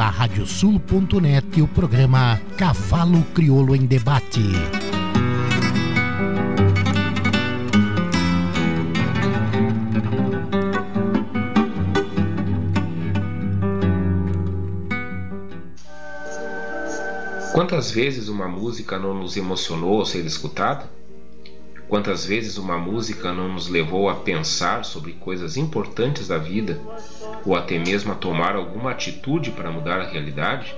Pela radiosul.net o programa Cavalo Crioulo em Debate. Quantas vezes uma música não nos emocionou ao ser escutada? Quantas vezes uma música não nos levou a pensar sobre coisas importantes da vida ou até mesmo a tomar alguma atitude para mudar a realidade?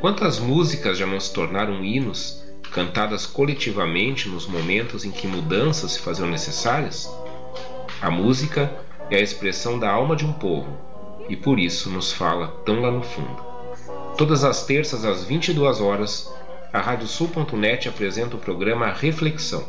Quantas músicas já não se tornaram hinos, cantadas coletivamente nos momentos em que mudanças se faziam necessárias? A música é a expressão da alma de um povo e por isso nos fala tão lá no fundo. Todas as terças às 22 horas, a Radiosul.net apresenta o programa Reflexão,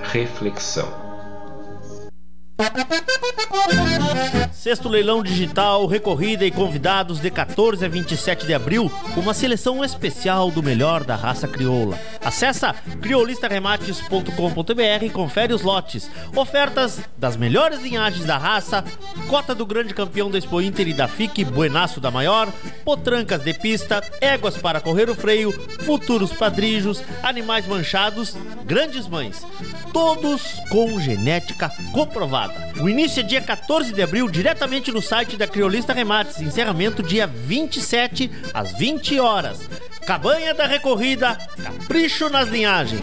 Reflexão. Sexto leilão digital, recorrida e convidados de 14 a 27 de abril, uma seleção especial do melhor da raça crioula. Acesse criolistaremates.com.br e confere os lotes. Ofertas das melhores linhagens da raça, cota do grande campeão da Expo Inter e da FIC, Buenaço da Maior, potrancas de pista, éguas para correr o freio, futuros padrijos, animais manchados, grandes mães. Todos com genética comprovada. O início é dia 14 de abril, diretamente no site da Criolista Remates. Encerramento dia 27 às 20 horas. Cabanha da Recorrida, capricho nas linhagens.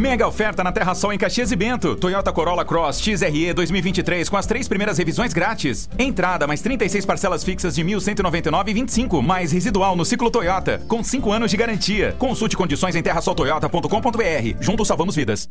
Mega oferta na Terra Sol em Caxias e Bento. Toyota Corolla Cross XRE 2023 com as três primeiras revisões grátis. Entrada mais 36 parcelas fixas de 1.199,25 mais residual no ciclo Toyota com 5 anos de garantia. Consulte condições em terrasoltoyota.com.br. Juntos salvamos vidas.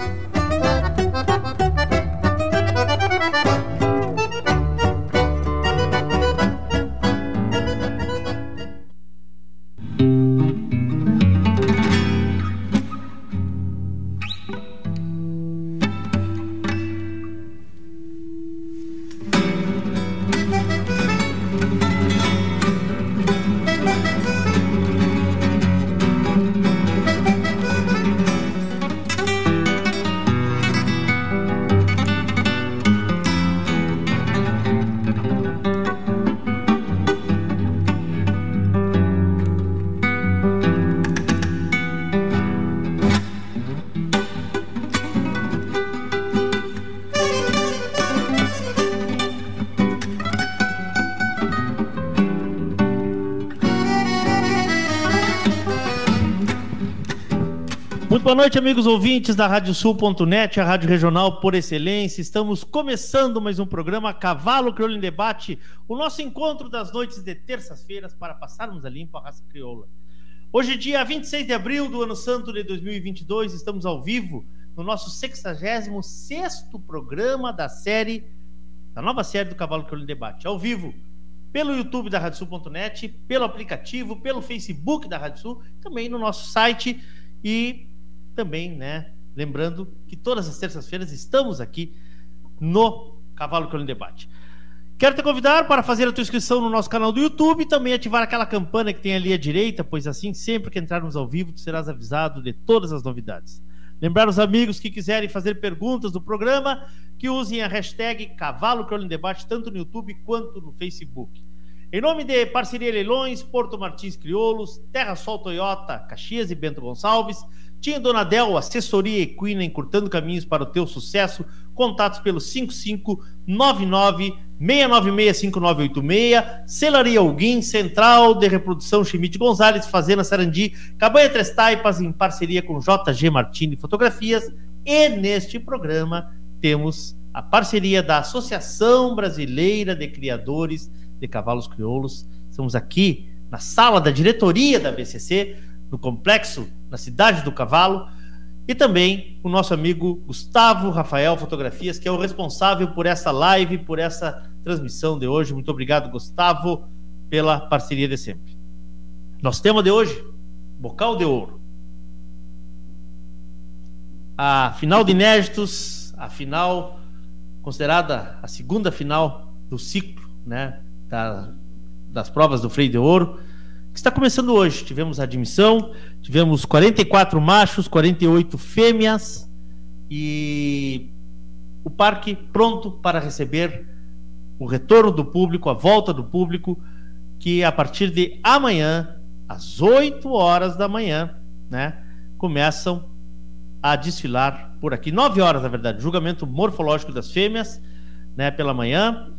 Boa noite, amigos ouvintes da Radiosul.net, a rádio regional por excelência. Estamos começando mais um programa Cavalo Crioulo em Debate, o nosso encontro das noites de terças-feiras para passarmos a limpo a raça crioula. Hoje, dia 26 de abril do ano santo de 2022, estamos ao vivo no nosso 66º programa da série, da nova série do Cavalo Crioulo em Debate, ao vivo pelo YouTube da Radiosul.net, pelo aplicativo, pelo Facebook da Radiosul, também no nosso site e também, né? Lembrando que todas as terças-feiras estamos aqui no Cavalo em Debate. Quero te convidar para fazer a tua inscrição no nosso canal do YouTube e também ativar aquela campana que tem ali à direita, pois assim, sempre que entrarmos ao vivo, tu serás avisado de todas as novidades. Lembrar os amigos que quiserem fazer perguntas do programa, que usem a hashtag Cavalo em Debate, tanto no YouTube quanto no Facebook. Em nome de Parceria Leilões, Porto Martins Crioulos, Terra Sol Toyota, Caxias e Bento Gonçalves, tinha Donadel, assessoria equina, encurtando caminhos para o teu sucesso. Contatos pelo 5599-696-5986. Celaria Alguim, Central de Reprodução Chimite Gonzalez, Fazenda Sarandi, Cabanha Três Taipas, em parceria com JG Martini Fotografias. E neste programa temos a parceria da Associação Brasileira de Criadores de Cavalos Crioulos. Estamos aqui na sala da diretoria da BCC, no complexo na Cidade do Cavalo, e também o nosso amigo Gustavo Rafael Fotografias, que é o responsável por essa live, por essa transmissão de hoje. Muito obrigado, Gustavo, pela parceria de sempre. Nosso tema de hoje, Bocal de Ouro. A final de inéditos, a final considerada a segunda final do ciclo, né, da, das provas do Freio de Ouro que está começando hoje. Tivemos admissão, tivemos 44 machos, 48 fêmeas e o parque pronto para receber o retorno do público, a volta do público, que a partir de amanhã, às 8 horas da manhã, né, começam a desfilar por aqui. 9 horas, na verdade, julgamento morfológico das fêmeas, né, pela manhã.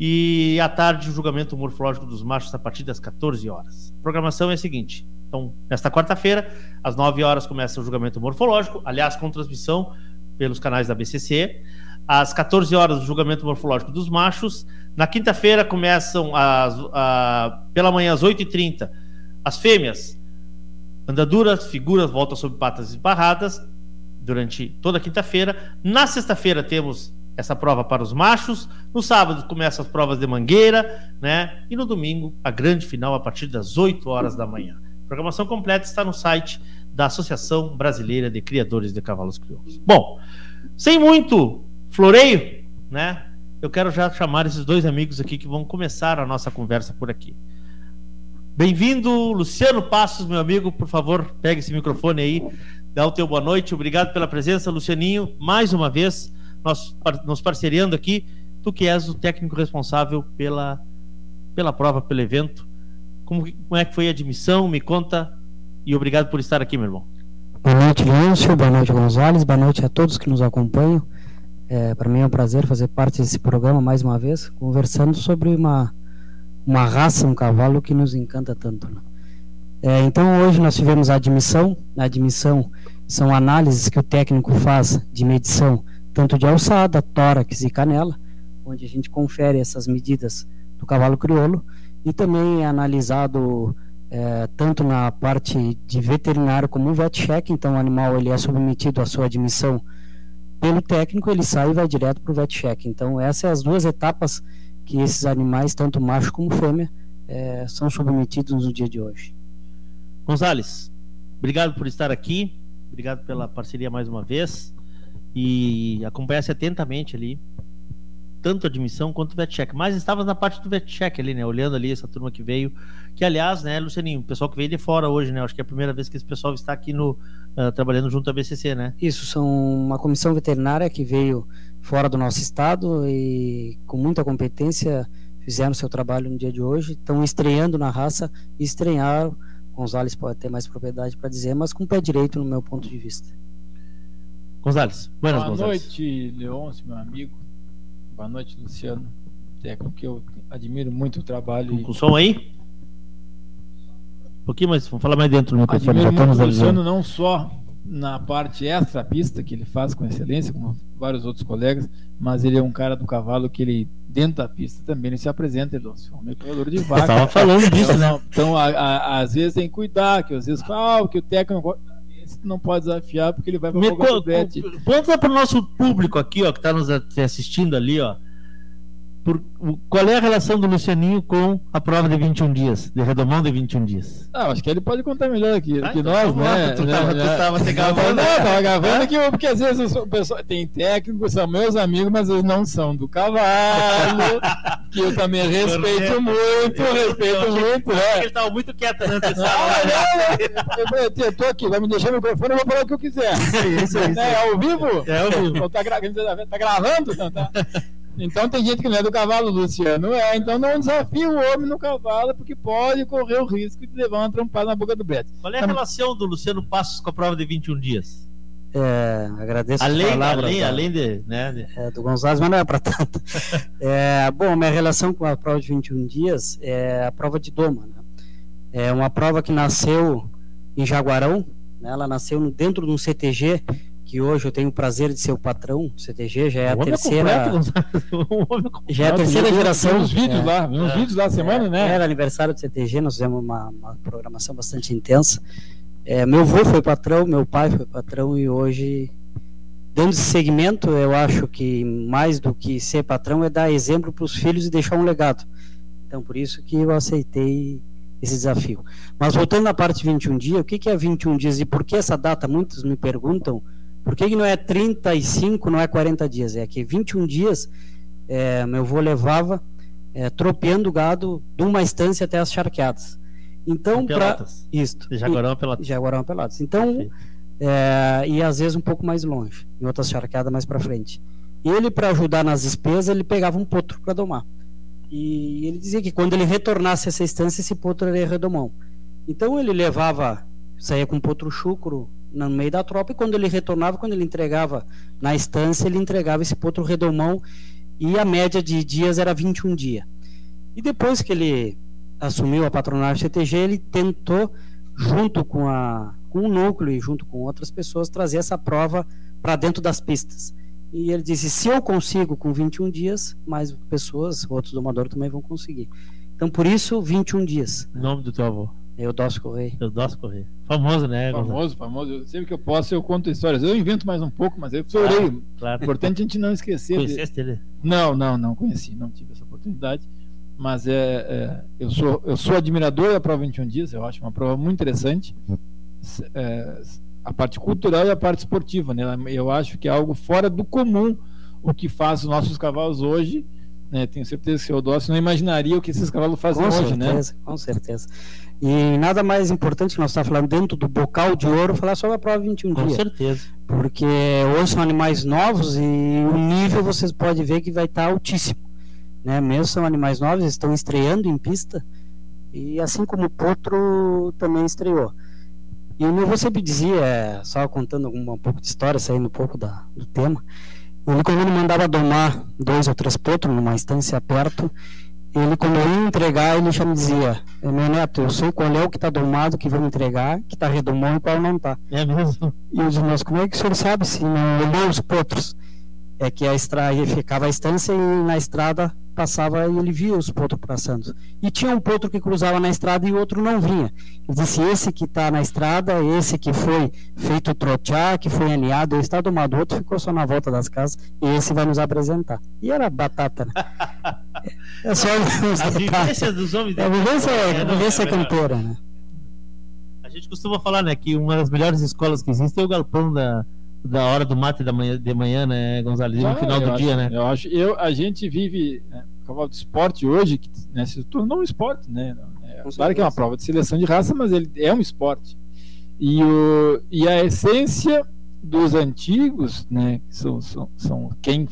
E à tarde, o julgamento morfológico dos machos a partir das 14 horas. A programação é a seguinte: então, nesta quarta-feira, às 9 horas, começa o julgamento morfológico, aliás, com transmissão pelos canais da BCC. Às 14 horas, o julgamento morfológico dos machos. Na quinta-feira, começam as, a, pela manhã, às 8h30, as fêmeas. Andaduras, figuras, volta sobre patas esbarradas, durante toda a quinta-feira. Na sexta-feira, temos essa prova para os machos. No sábado começam as provas de mangueira, né? E no domingo, a grande final a partir das 8 horas da manhã. A programação completa está no site da Associação Brasileira de Criadores de Cavalos Crioulos. Bom, sem muito floreio, né? Eu quero já chamar esses dois amigos aqui que vão começar a nossa conversa por aqui. Bem-vindo, Luciano Passos, meu amigo. Por favor, pegue esse microfone aí, dá o teu boa noite. Obrigado pela presença, Lucianinho. Mais uma vez, nós nos parceriando aqui. Tu que és o técnico responsável pela, pela prova, pelo evento. Como, como é que foi a admissão? Me conta e obrigado por estar aqui, meu irmão. Boa noite, Lúcio. Boa noite, Gonzalez. Boa noite a todos que nos acompanham. É, Para mim é um prazer fazer parte desse programa mais uma vez, conversando sobre uma, uma raça, um cavalo que nos encanta tanto. Né? É, então, hoje nós tivemos a admissão. A admissão são análises que o técnico faz de medição, tanto de alçada, tórax e canela, onde a gente confere essas medidas do cavalo crioulo e também é analisado é, tanto na parte de veterinário como vet check, então o animal ele é submetido à sua admissão pelo técnico, ele sai e vai direto para o vet check. Então essas são as duas etapas que esses animais, tanto macho como fêmea, é, são submetidos no dia de hoje. Gonzales, obrigado por estar aqui, obrigado pela parceria mais uma vez e acompanhasse atentamente ali tanto a admissão quanto o VetCheck. Mas estavas na parte do VetCheck ali, né? Olhando ali essa turma que veio. Que, aliás, né, Lucianinho, o pessoal que veio de fora hoje, né? Acho que é a primeira vez que esse pessoal está aqui no, uh, trabalhando junto à BCC, né? Isso, são uma comissão veterinária que veio fora do nosso estado e com muita competência fizeram seu trabalho no dia de hoje. Estão estreando na raça e estrearam. Gonzalez pode ter mais propriedade para dizer, mas com o pé direito no meu ponto de vista. Gonzalez, buenas Boa Gonzalez. noite, Leôncio, meu amigo. Boa noite, Luciano. Técnico que eu admiro muito o trabalho. Com, com som aí? Um pouquinho mais, vamos falar mais dentro do microfone. Admiro muito o Luciano não só na parte extra pista que ele faz com excelência, como vários outros colegas, mas ele é um cara do cavalo que ele dentro da pista também ele se apresenta, Leôncio, é um metralhador de vaca. tava falando disso, Então, né? Então, a- a- às vezes tem que cuidar, que às vezes fala, ah, que o técnico não pode desafiar porque ele vai para Me o co- bet. co- Conta para o nosso público aqui, ó, que está nos assistindo ali, ó. Por, o- qual é a relação do Lucianinho com a prova de 21 dias, de redomão de 21 dias? Ah, acho que ele pode contar melhor aqui Ah, que então nós, né? tu né, tava- tu né? tava te Não, gravando. Não, tava gravando aqui, porque às vezes o pessoal tem técnicos, são meus amigos, mas eles não são do cavalo, que eu também respeito muito, respeito muito, né? Ele estava muito quieto né, Não, não, eu, eu tô aqui, vai me deixar no microfone, eu vou falar o que eu quiser. Isso, isso. É, ao vivo? É ao vivo. Ou Tá, gra- tá gravando? Não, tá. Então tem gente que não é do cavalo, Luciano é. Então não desafia o homem no cavalo, porque pode correr o risco de levar uma trompada na boca do Beto. Qual é a relação do Luciano Passos com a prova de 21 dias? É, agradeço Além, palavras além, da- além de, né, de- é, do Gonzalez, mas não é para tanto. É, bom, minha relação com a prova de 21 dias é a prova de Doma. Né? É uma prova que nasceu em Jaguarão, né? ela nasceu dentro de um CTG, que hoje eu tenho o prazer de ser o patrão do CTG, já é a O homem é terceira. completo, é completo. já é a terceira Tem geração. uns vídeos é, lá, uns É. vídeos lá semana, né? Era aniversário do CTG, nós fizemos uma, uma programação bastante intensa. É, meu avô foi patrão, meu pai foi patrão e hoje, dando esse segmento, eu acho que mais do que ser patrão é dar exemplo para os filhos e deixar um legado. Então, por isso que eu aceitei esse desafio. Mas voltando na parte de 21 dias, o que, que é 21 dias e por que essa data? Muitos me perguntam. Por que, que não é 35, não é 40 dias? É que 21 dias, é, meu avô levava é, tropeando o gado de uma estância até as charqueadas. Então, para. De Jaguarão Pelotas. Jaguarão Pelotas. Então, é, e às vezes um pouco mais longe, em outras charqueadas mais para frente. Ele, para ajudar nas despesas, ele pegava um potro para domar. E ele dizia que quando ele retornasse a essa estância, esse potro era redomão. Então ele levava, saía com potro chucro no meio da tropa, e quando ele retornava, quando ele entregava na estância, ele entregava esse potro redomão e a média de dias era 21 dias. E depois que ele assumiu a patronagem CTG, ele tentou, junto com, a, com o núcleo e junto com outras pessoas, trazer essa prova para dentro das pistas. E ele disse: se eu consigo com 21 dias, mais pessoas, outros domadores também vão conseguir. Então, por isso, 21 dias. Nome do teu avô? Eudócio Correia. Eudócio Correia. Famoso, né? Famoso, famoso. Eu, sempre que eu posso, eu conto histórias. Eu invento mais um pouco, mas eu florei. Claro, claro. Importante a gente não esquecer. Conheceste de... ele? Não, não, não conheci. Não tive essa oportunidade. Mas é, é, eu, sou, eu sou admirador da prova 21 dias. Eu acho uma prova muito interessante. É, a parte cultural e a parte esportiva. Né? Eu acho que é algo fora do comum o que faz os nossos cavalos hoje né? Tenho certeza que o Eudócio não imaginaria o que esses cavalos fazem com hoje, certeza, né? Com certeza. E nada mais importante que nós estamos falando dentro do bocal de ouro, falar sobre a prova 21 com dias. Com certeza. Porque hoje são animais novos e o nível vocês podem ver que vai estar altíssimo. Né? Mesmo são animais novos, estão estreando em pista. E assim como o Potro também estreou. E o meu sempre dizia, só contando um, pouco de história, saindo um pouco da, do tema, ele, quando ele mandava domar dois ou três potros numa estância perto, ele, quando eu ia entregar, ele já me dizia: Meu neto, eu sei qual é o que está domado que vou entregar, que está redomão e qual não está. É mesmo? E eu disse: Mas como é que o senhor sabe se não olhou os potros? É que a estrada ficava a estância e na estrada passava e ele via os potros passando. E tinha um potro que cruzava na estrada e outro não vinha. Ele disse: esse que está na estrada, esse que foi feito trotear, que foi aninhado, ele está domado. O outro ficou só na volta das casas e esse vai nos apresentar. E era batata, né? é só a vivência dos homens. É, a vivência, é, a vivência é cantora, né? A gente costuma falar, né, que uma das melhores escolas que existe é o galpão da, da hora do mate da manhã, de manhã, né, Gonzalez? Ah, no final do acho, dia, né? Eu acho, eu, a gente vive né, cavalo de esporte hoje, que né, se tornou um esporte, né? É, claro que é uma prova de seleção de raça, mas ele é um esporte. E, o, e a essência dos antigos, né, que são, são, são quem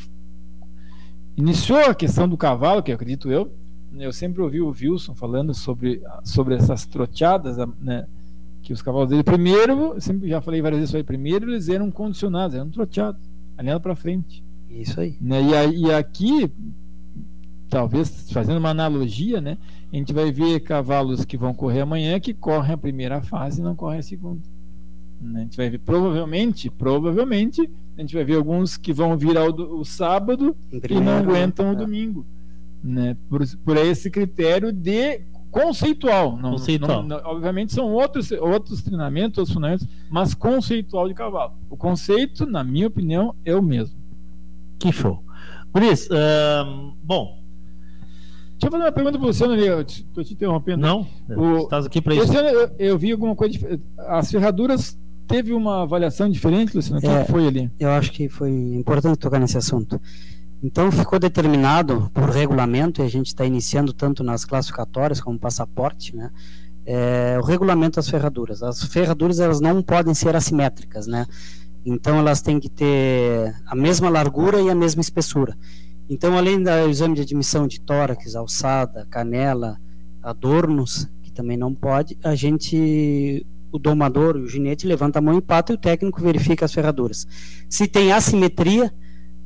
iniciou a questão do cavalo, que acredito eu, eu sempre ouvi o Wilson falando sobre, sobre essas troteadas, né, que os cavalos dele, primeiro, sempre já falei várias vezes isso aí, primeiro eles eram condicionados, eram troteados, alinhado para frente. Isso aí. Né? E, e aqui, talvez fazendo uma analogia, né, a gente vai ver cavalos que vão correr amanhã que correm a primeira fase e não correm a segunda. Né? A gente vai ver, provavelmente, provavelmente, a gente vai ver alguns que vão vir ao do, o sábado e não aguentam é. o domingo. Né? Por, por esse critério de conceitual. Não, conceitual. Não, não, obviamente são outros, outros treinamentos, outros fundamentos, mas conceitual de cavalo. O conceito, na minha opinião, é o mesmo. Que show. Isso, uh, bom. Deixa eu fazer uma pergunta para você, Ana. Estou te interrompendo. Não, o, estás aqui para isso. Ano, eu, eu, vi alguma coisa. As ferraduras teve uma avaliação diferente, Luciano? O é, que foi ali? Eu acho que foi importante tocar nesse assunto. Então ficou determinado por regulamento, e a gente está iniciando tanto nas classificatórias como passaporte, né? É, o regulamento das ferraduras. As ferraduras elas não podem ser assimétricas, né? Então elas têm que ter a mesma largura e a mesma espessura. Então além do exame de admissão de tórax, alçada, canela, adornos, que também não pode, a gente o domador, o ginete levanta a mão em pata e o técnico verifica as ferraduras. Se tem assimetria,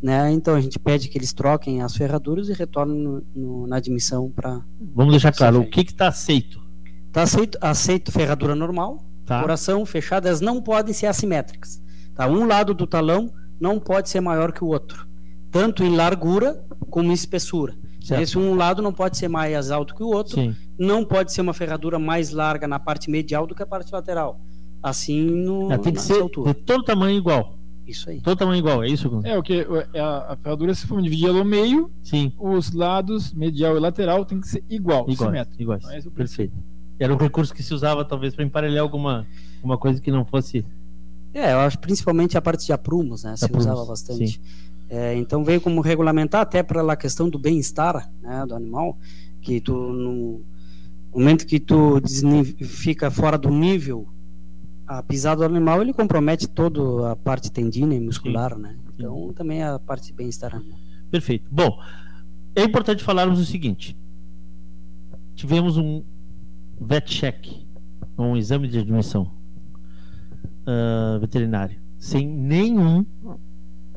né? Então a gente pede que eles troquem as ferraduras e retornem no, no, na admissão para. Vamos deixar claro o que está aceito. Está aceito, aceito ferradura normal, tá. coração fechado, elas não podem ser assimétricas. Tá? Um lado do talão não pode ser maior que o outro, tanto em largura como em espessura. Certo. Esse um lado não pode ser mais alto que o outro, Sim. não pode ser uma ferradura mais larga na parte medial do que a parte lateral. Assim no. Ela tem que ser altura. de todo tamanho igual. Isso aí. Todo tamanho igual, é isso? É, o que é a, a ferradura, se for dividir ela ao meio, Sim. os lados, medial e lateral, tem que ser igual, igual igual Então, é Perfeito. Era um recurso que se usava, talvez, para emparelhar alguma, alguma coisa que não fosse. É, eu acho principalmente a parte de aprumos, né? Se aprumos, usava bastante. É, então veio como regulamentar até para a questão do bem-estar né, do animal, que tu no momento que tu fica fora do nível a pisada do animal ele compromete toda a parte tendina e muscular, Sim. né? Então Sim. também a parte de bem-estar animal. Perfeito. Bom, é importante falarmos o seguinte: tivemos um vet check, um exame de admissão uh, veterinário, sem nenhum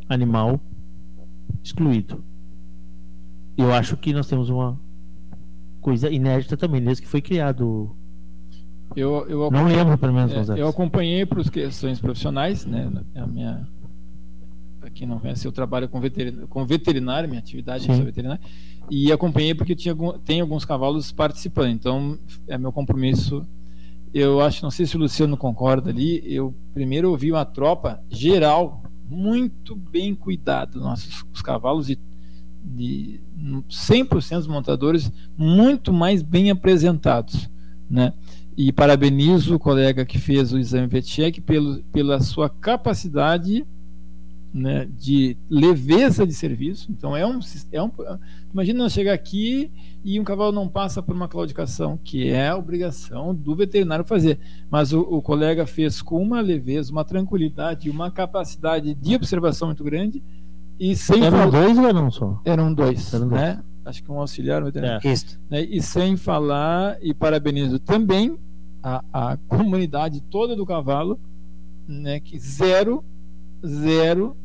animal excluído. eu acho que nós temos uma coisa inédita também, desde que foi criado. Eu, eu Não lembro, pelo menos, é. Eu acompanhei por questões profissionais, né? A minha. Para quem não conhece, eu trabalho com veterinário, com veterinário minha atividade é Sim. veterinária. E acompanhei porque tinha, tem alguns cavalos participando. Então, é meu compromisso. Eu acho, não sei se o Luciano concorda ali, eu primeiro ouvi uma tropa geral, muito bem cuidado, nossos os cavalos de, de 100% dos montadores muito mais bem apresentados, né? E parabenizo o colega que fez o exame VetCheck pelo, pela sua capacidade né, de leveza de serviço. Então é um, é um imagina nós chegar aqui e um cavalo não passa por uma claudicação, que é a obrigação do veterinário fazer. Mas o, o colega fez com uma leveza, uma tranquilidade e uma capacidade de observação muito grande e sem Eram dois ou eram só? eram dois, Eram dois. né? Acho que um auxiliar, um veterinário. É. Isso. Né? E sem falar, e parabenizo também a, a comunidade toda do cavalo, né? Que zero, zero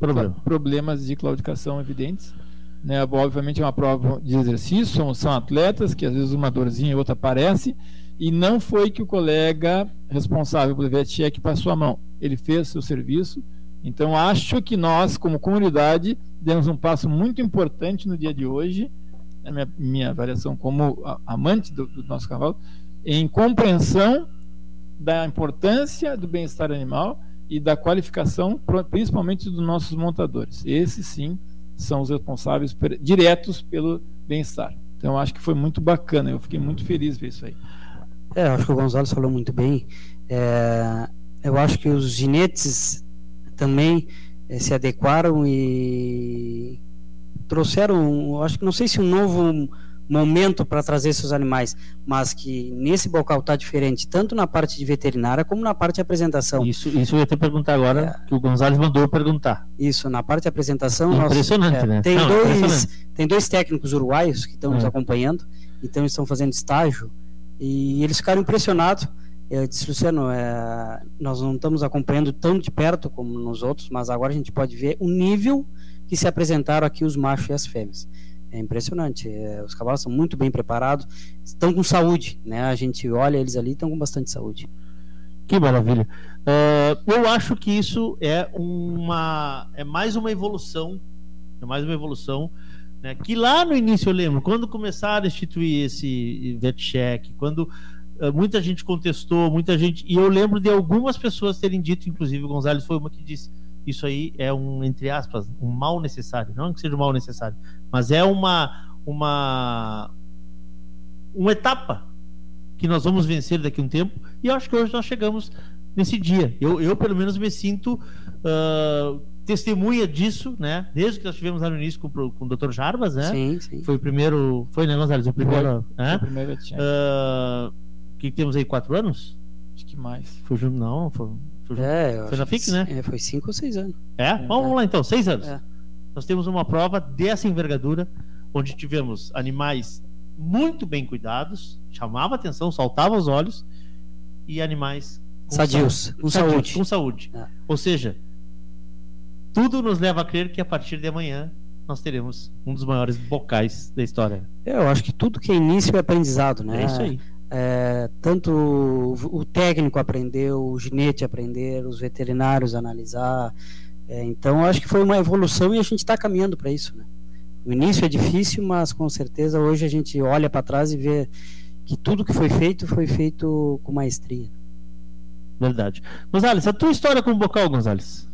Problema. problemas de claudicação evidentes. Né? Obviamente é uma prova de exercício, são, são atletas que às vezes uma dorzinha e outra aparece, e não foi que o colega responsável pelo VetCheck passou a mão. Ele fez seu serviço. Então acho que nós, como comunidade, demos um passo muito importante no dia de hoje, na minha, minha avaliação como amante do, do nosso cavalo, em compreensão da importância do bem-estar animal e da qualificação, principalmente dos nossos montadores. Esses sim são os responsáveis per- diretos pelo bem-estar. Então acho que foi muito bacana, eu fiquei muito feliz ver isso aí. É, acho que o Gonzalez falou muito bem. É, eu acho que os ginetes também se adequaram e trouxeram, acho que não sei se um novo momento para trazer seus animais, mas que nesse bocal está diferente, tanto na parte de veterinária como na parte de apresentação. Isso, isso eu ia te perguntar agora, que o Gonzalez mandou perguntar. Isso, na parte de apresentação. nós- Impressionante, é, né? Tem, Não, dois, tem dois técnicos uruguaios que estão nos É. acompanhando, então estão fazendo estágio e eles ficaram impressionados. Eu disse, Luciano, é, nós não estamos acompanhando tão de perto como nos outros, mas agora a gente pode ver o nível que se apresentaram aqui os machos e as fêmeas. É impressionante. é, os cavalos são muito bem preparados, estão com saúde, né? A gente olha eles ali, estão com bastante saúde. Que maravilha. Ah, eu acho que isso é uma é mais uma evolução, é mais uma evolução, né? Que lá no início eu lembro, quando começaram a instituir esse VetCheck, quando ah, muita gente contestou, muita gente, e eu lembro de algumas pessoas terem dito, inclusive o Gonzalez foi uma que disse, isso aí é um entre aspas, um mal necessário, não que seja um mal necessário, mas é uma uma uma etapa que nós vamos vencer daqui a um tempo, e eu acho que hoje nós chegamos nesse dia. Eu, eu pelo menos, me sinto ah, testemunha disso, né? Desde que nós tivemos lá no início com, com o Dr. Jarbas, né? Sim, sim. Foi o primeiro. Foi, né, Gonzalez? O primeiro. Foi né? o primeiro VetCheck. Que temos aí quatro anos? Acho que mais. Foi junto, não, foi. Foi, junto- É, foi na FIC, né? é, foi cinco ou seis anos. É? Vamos lá então, seis anos. É. Nós temos uma prova dessa envergadura, onde tivemos animais muito bem cuidados, chamava atenção, saltava os olhos, e animais com Sadios, saúde- com sadios, saúde. Com saúde. É. Ou seja, tudo nos leva a crer que a partir de amanhã nós teremos um dos maiores bocais da história. É, Eu acho que tudo que é início é aprendizado, né? É isso aí. É, tanto o, o técnico aprendeu, o ginete aprender, os veterinários analisar. É, então, eu acho que foi uma evolução e a gente está caminhando para isso, né? O início é difícil, mas com certeza hoje a gente olha para trás e vê que tudo que foi feito foi feito com maestria. Verdade. Gonzalez, a tua história com o bocal, Gonzalez?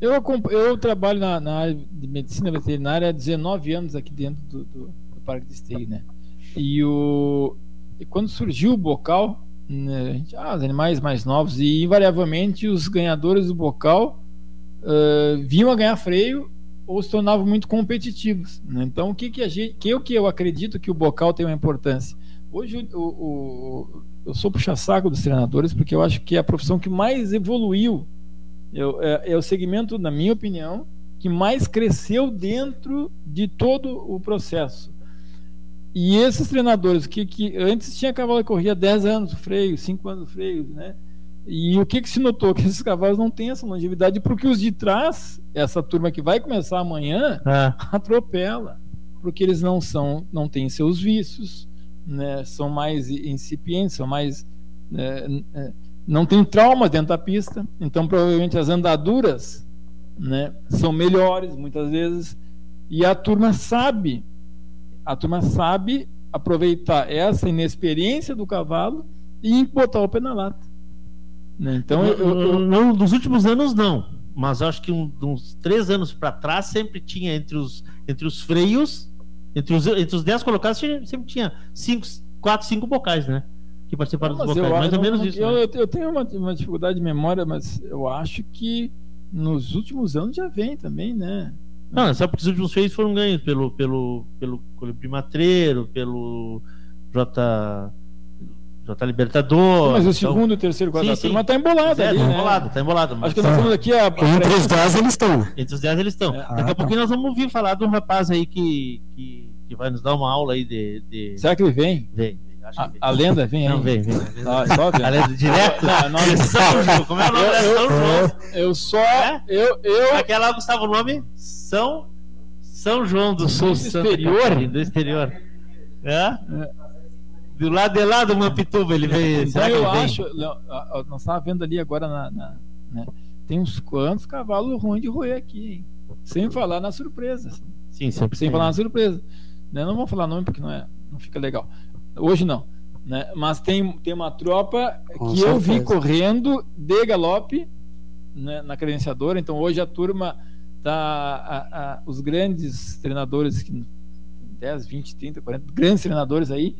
Eu, eu trabalho na, na área de medicina veterinária há 19 anos aqui dentro do, do, do Parque de Esteio, né? E, o, e quando surgiu o bocal, né, gente, ah, os animais mais novos, e invariavelmente os ganhadores do bocal ah, vinham a ganhar freio ou se tornavam muito competitivos. né? Então, o que, que a gente, que eu que eu acredito que o bocal tem uma importância? Hoje o, o- eu sou puxa-saco dos treinadores porque eu acho que é a profissão que mais evoluiu eu- é, é o segmento, na minha opinião, que mais cresceu dentro de todo o processo. E esses treinadores que, que antes tinha cavalo que corria 10 anos freio, 5 anos freio, né? E o que, que se notou? Que esses cavalos não têm essa longevidade, porque os de trás, essa turma que vai começar amanhã, É. atropela. porque eles não são, não têm seus vícios, né? São mais incipientes, são mais é, é, não tem traumas dentro da pista, então provavelmente as andaduras, né, são melhores muitas vezes e a turma sabe, a turma sabe aproveitar essa inexperiência do cavalo e botar o pé na lata. Né? Então, eu, eu, eu... Não, nos últimos anos não, mas eu acho que um, uns três anos para trás sempre tinha entre os, entre os freios, entre os, entre os dez colocados, sempre tinha cinco, quatro, cinco bocais, né? Que participaram não, dos bocais, mais ou menos não, isso. Eu, né? eu tenho uma, uma dificuldade de memória, mas eu acho que nos últimos anos já vem também, né? Não, é só porque os últimos feios foram ganhos pelo, pelo, pelo Colibri Matreiro, pelo J. J Libertador. Mas o então... segundo, o terceiro, o quarto turma tá embolado é, ali, tá né? embolado, tá embolado. Acho que nós falando aqui a... Entre os 10 eles estão. Entre os 10 eles estão. É. Daqui a ah, tá. pouquinho nós vamos ouvir falar de um rapaz aí que, que, que vai nos dar uma aula aí de. de... Será que ele vem? Vem. A, a, lenda vem aí? Não, vem, vem. Só vem. A lenda direto? Não, não, São João. Como é o nome? São João. Eu só. É? Eu, eu... Aquela lá, Gustavo, o nome? São. São João do Sul. Do exterior? Do exterior. É? é. Do lado de lá do Mampituba ele veio. Então eu acho. Nós estávamos vendo ali agora na. na né? Tem uns quantos cavalos ruins de roer aqui, hein? Sem falar na surpresa. Sim, sempre. Sem falar na surpresa. Né? Não vou falar nome porque não, é, não fica legal. Hoje não. Né? Mas tem, tem uma tropa Com que certeza. eu vi correndo de galope né, na credenciadora. Então hoje a turma tá a, a, os grandes treinadores que 10, 20, 30, 40 grandes treinadores aí,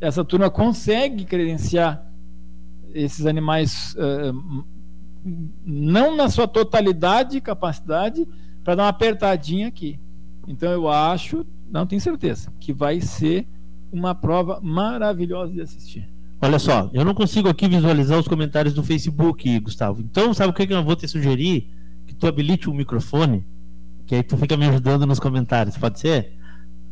essa turma consegue credenciar esses animais uh, não na sua totalidade e capacidade para dar uma apertadinha aqui. Então eu acho, não tenho certeza, que vai ser uma prova maravilhosa de assistir. Olha só, eu não consigo aqui visualizar os comentários do Facebook, Gustavo. Então, sabe o que, que eu vou te sugerir? Que tu habilite o um microfone, que aí tu fica me ajudando nos comentários, pode ser?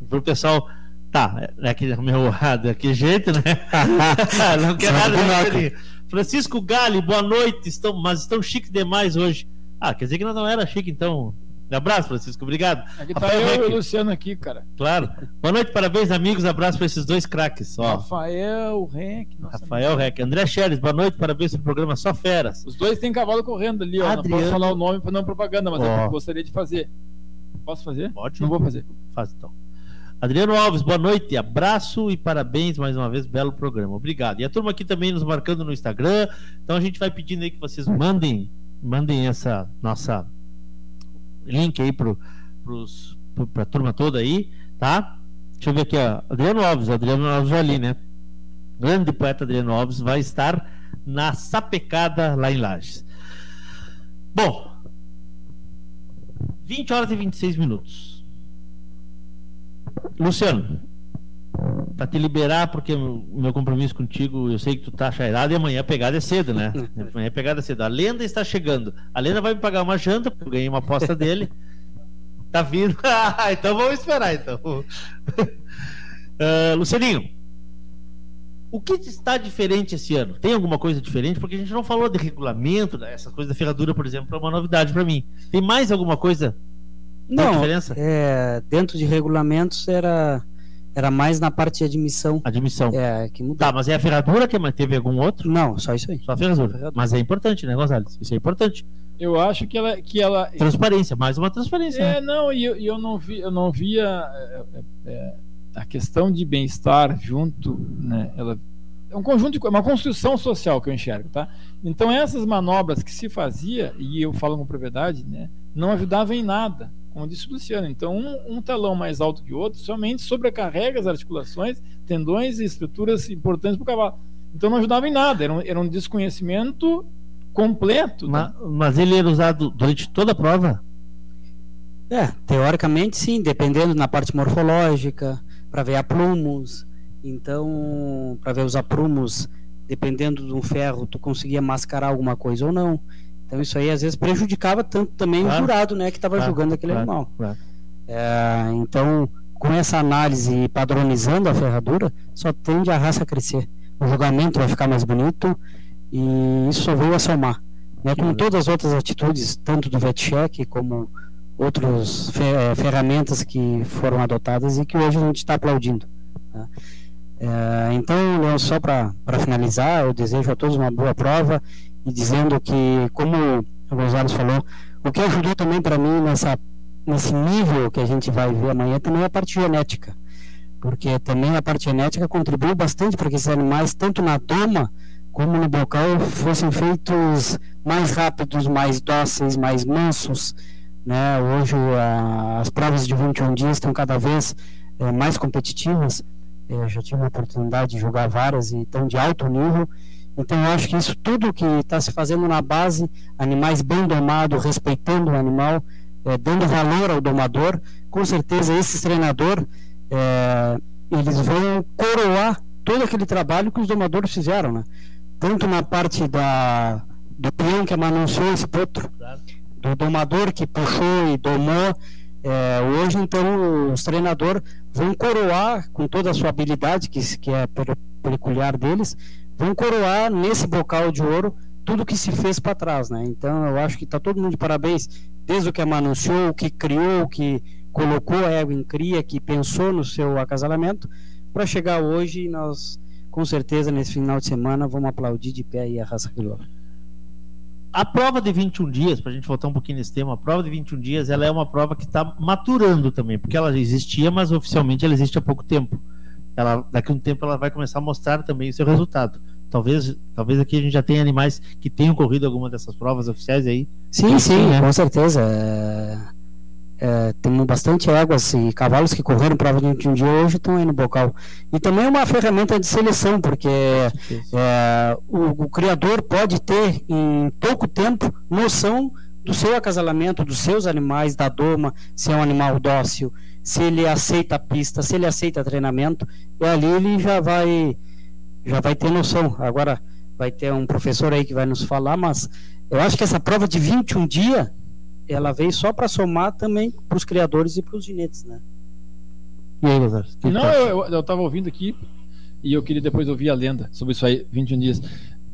Para o pessoal. Tá, é aquele meu daquele jeito, né? não quer nada. Né? Francisco Gali, boa noite. Estão, mas estão chique demais hoje. Ah, quer dizer que não era chique, então abraço, Francisco. Obrigado. Aqui tá Rafael eu e o Luciano aqui, cara. Claro. Boa noite, parabéns, amigos. Abraço para esses dois craques. Ó. Rafael Rec. Rafael Rec. André Scheres, boa noite, parabéns pelo programa Só Feras. Os dois têm cavalo correndo ali, ó. Adriano... Não posso falar o nome para não propaganda, mas eu gostaria de fazer. Posso fazer? Pode. Não vou fazer. Faz então. Adriano Alves, boa noite, abraço e parabéns mais uma vez, belo programa. Obrigado. E a turma aqui também nos marcando no Instagram. Então a gente vai pedindo aí que vocês mandem, mandem essa nossa link aí pro para a turma toda aí, tá? Deixa eu ver aqui, ó. Adriano Alves, Adriano Alves ali, né? Grande poeta Adriano Alves vai estar na sapecada lá em Lages. Bom, 20 horas e 26 minutos. Luciano, para te liberar, porque o meu compromisso contigo, eu sei que tu tá chairado e amanhã a pegada é cedo, né? Amanhã a pegada é cedo. A lenda está chegando. A lenda vai me pagar uma janta, porque eu ganhei uma aposta dele. Tá vindo. Ah, então vamos esperar, então. Uh, Lucianinho, o que está diferente esse ano? Tem alguma coisa diferente? Porque a gente não falou de regulamento, essas coisas da ferradura, por exemplo, é uma novidade para mim. Tem mais alguma coisa? Não, diferença? É, dentro de regulamentos era era mais na parte de admissão. Admissão. É, que mudou. Tá, mas é a ferradura que teve algum outro? Não, só isso aí. Só a ferradura. ferradura. Mas é importante, né, Gonzalez? Isso é importante. Eu acho que ela, que ela. Transparência, mais uma transparência. É, né? não, e eu, eu não vi, eu não via é, é, é, a questão de bem-estar junto, né? Ela é um conjunto, é uma construção social que eu enxergo, tá? Então essas manobras que se fazia e eu falo com propriedade, né, não ajudavam em nada, como disse o Luciano. Então um, um talão mais alto que o outro somente sobrecarrega as articulações, tendões e estruturas importantes para o cavalo. Então não ajudava em nada, era um, era um desconhecimento completo. Mas, né? mas ele era usado durante toda a prova? É, teoricamente sim, dependendo na parte morfológica, para ver aprumos. Então, para ver os aprumos, dependendo do ferro, tu conseguia mascarar alguma coisa ou não. Então isso aí às vezes prejudicava tanto também claro. o jurado, né, que estava claro, julgando aquele claro, animal. É, então, com essa análise padronizando a ferradura, só tende a raça a crescer. O julgamento vai ficar mais bonito e isso só veio a somar. Né? Com todas as outras atitudes, tanto do VetCheck como outras eh, ferramentas que foram adotadas e que hoje a gente está aplaudindo. Tá? É, então, só para finalizar, eu desejo a todos uma boa prova dizendo que, como o Gonzalo falou, o que ajudou também para mim nessa, nesse nível que a gente vai ver amanhã também é a parte genética, porque também a parte genética contribuiu bastante para que esses animais, tanto na doma como no bocal, fossem feitos mais rápidos, mais dóceis, mais mansos. Né? Hoje a, as provas de 21 dias estão cada vez é, mais competitivas. Eu já tive a oportunidade de jogar várias e estão de alto nível. Então, eu acho que isso tudo que está se fazendo na base, animais bem domados, respeitando o animal, é, dando valor ao domador, com certeza esses treinadores, é, eles vão coroar todo aquele trabalho que os domadores fizeram, né? Tanto na parte da, do peão que amanunciou esse potro, do domador que puxou e domou, é, hoje, então, os treinadores vão coroar com toda a sua habilidade, que, que é peculiar deles, vão coroar nesse bocal de ouro tudo que se fez para trás, né? Então eu acho que está todo mundo de parabéns, desde o que anunciou, o que criou, o que colocou a égua em cria, que pensou no seu acasalamento, para chegar hoje e nós, com certeza, nesse final de semana, vamos aplaudir de pé aí a raça crioula. A prova de 21 dias, para a gente voltar um pouquinho nesse tema, a prova de 21 dias ela é uma prova que está maturando também, porque ela existia, mas oficialmente ela existe há pouco tempo ela daqui a um tempo ela vai começar a mostrar também o seu resultado. Talvez, talvez aqui a gente já tenha animais que tenham corrido alguma dessas provas oficiais aí. Sim, sim, né? com certeza. É, é, temos bastante éguas e cavalos que correram prova de um dia hoje estão aí no bocal. E também é uma ferramenta de seleção, porque é, o, o criador pode ter em pouco tempo noção do seu acasalamento, dos seus animais, da doma, se é um animal dócil, se ele aceita a pista, se ele aceita treinamento, e ali ele já vai já vai ter noção. Agora vai ter um professor aí que vai nos falar, mas eu acho que essa prova de 21 dias ela veio só para somar também para os criadores e para os ginetes, né? E aí, Lazar? Não, eu, eu, ouvindo aqui e eu queria depois ouvir a lenda sobre isso aí, 21 dias.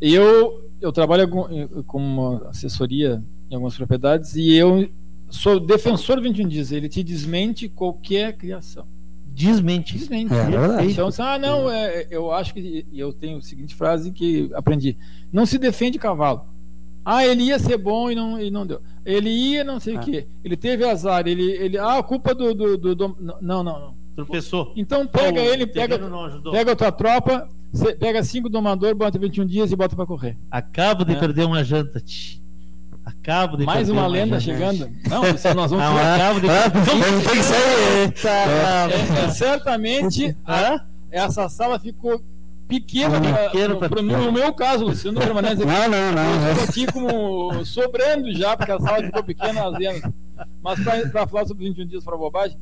Eu, eu trabalho com, com uma assessoria em algumas propriedades e eu sou defensor do 21 dias, ele te desmente qualquer criação. Desmente. Desmente. É, então, assim, ah, não, é, eu acho que eu tenho a seguinte frase que aprendi: não se defende cavalo. Ah, ele ia ser bom e não, e não deu. Ele ia não sei o ah. quê. Ele teve azar. Ele, ele, ah, a culpa do. do, do, do não, não, não. Tropeçou. Então pega ele, pega, pega a tua tropa, pega cinco domadores, bota 21 dias e bota para correr. Acabo de é. perder uma janta. Tch. Acabo de Mais uma lenda chegando. Não, nós vamos não, acabo de ah, tem que ser. É, é, certamente a, essa sala ficou pequena, pra, pra, no, meu caso, Luciano permanece aqui. Não, não, não. Eu aqui como sobrando já, porque a sala ficou pequena às vezes. Mas para falar sobre 21 dias para bobagem,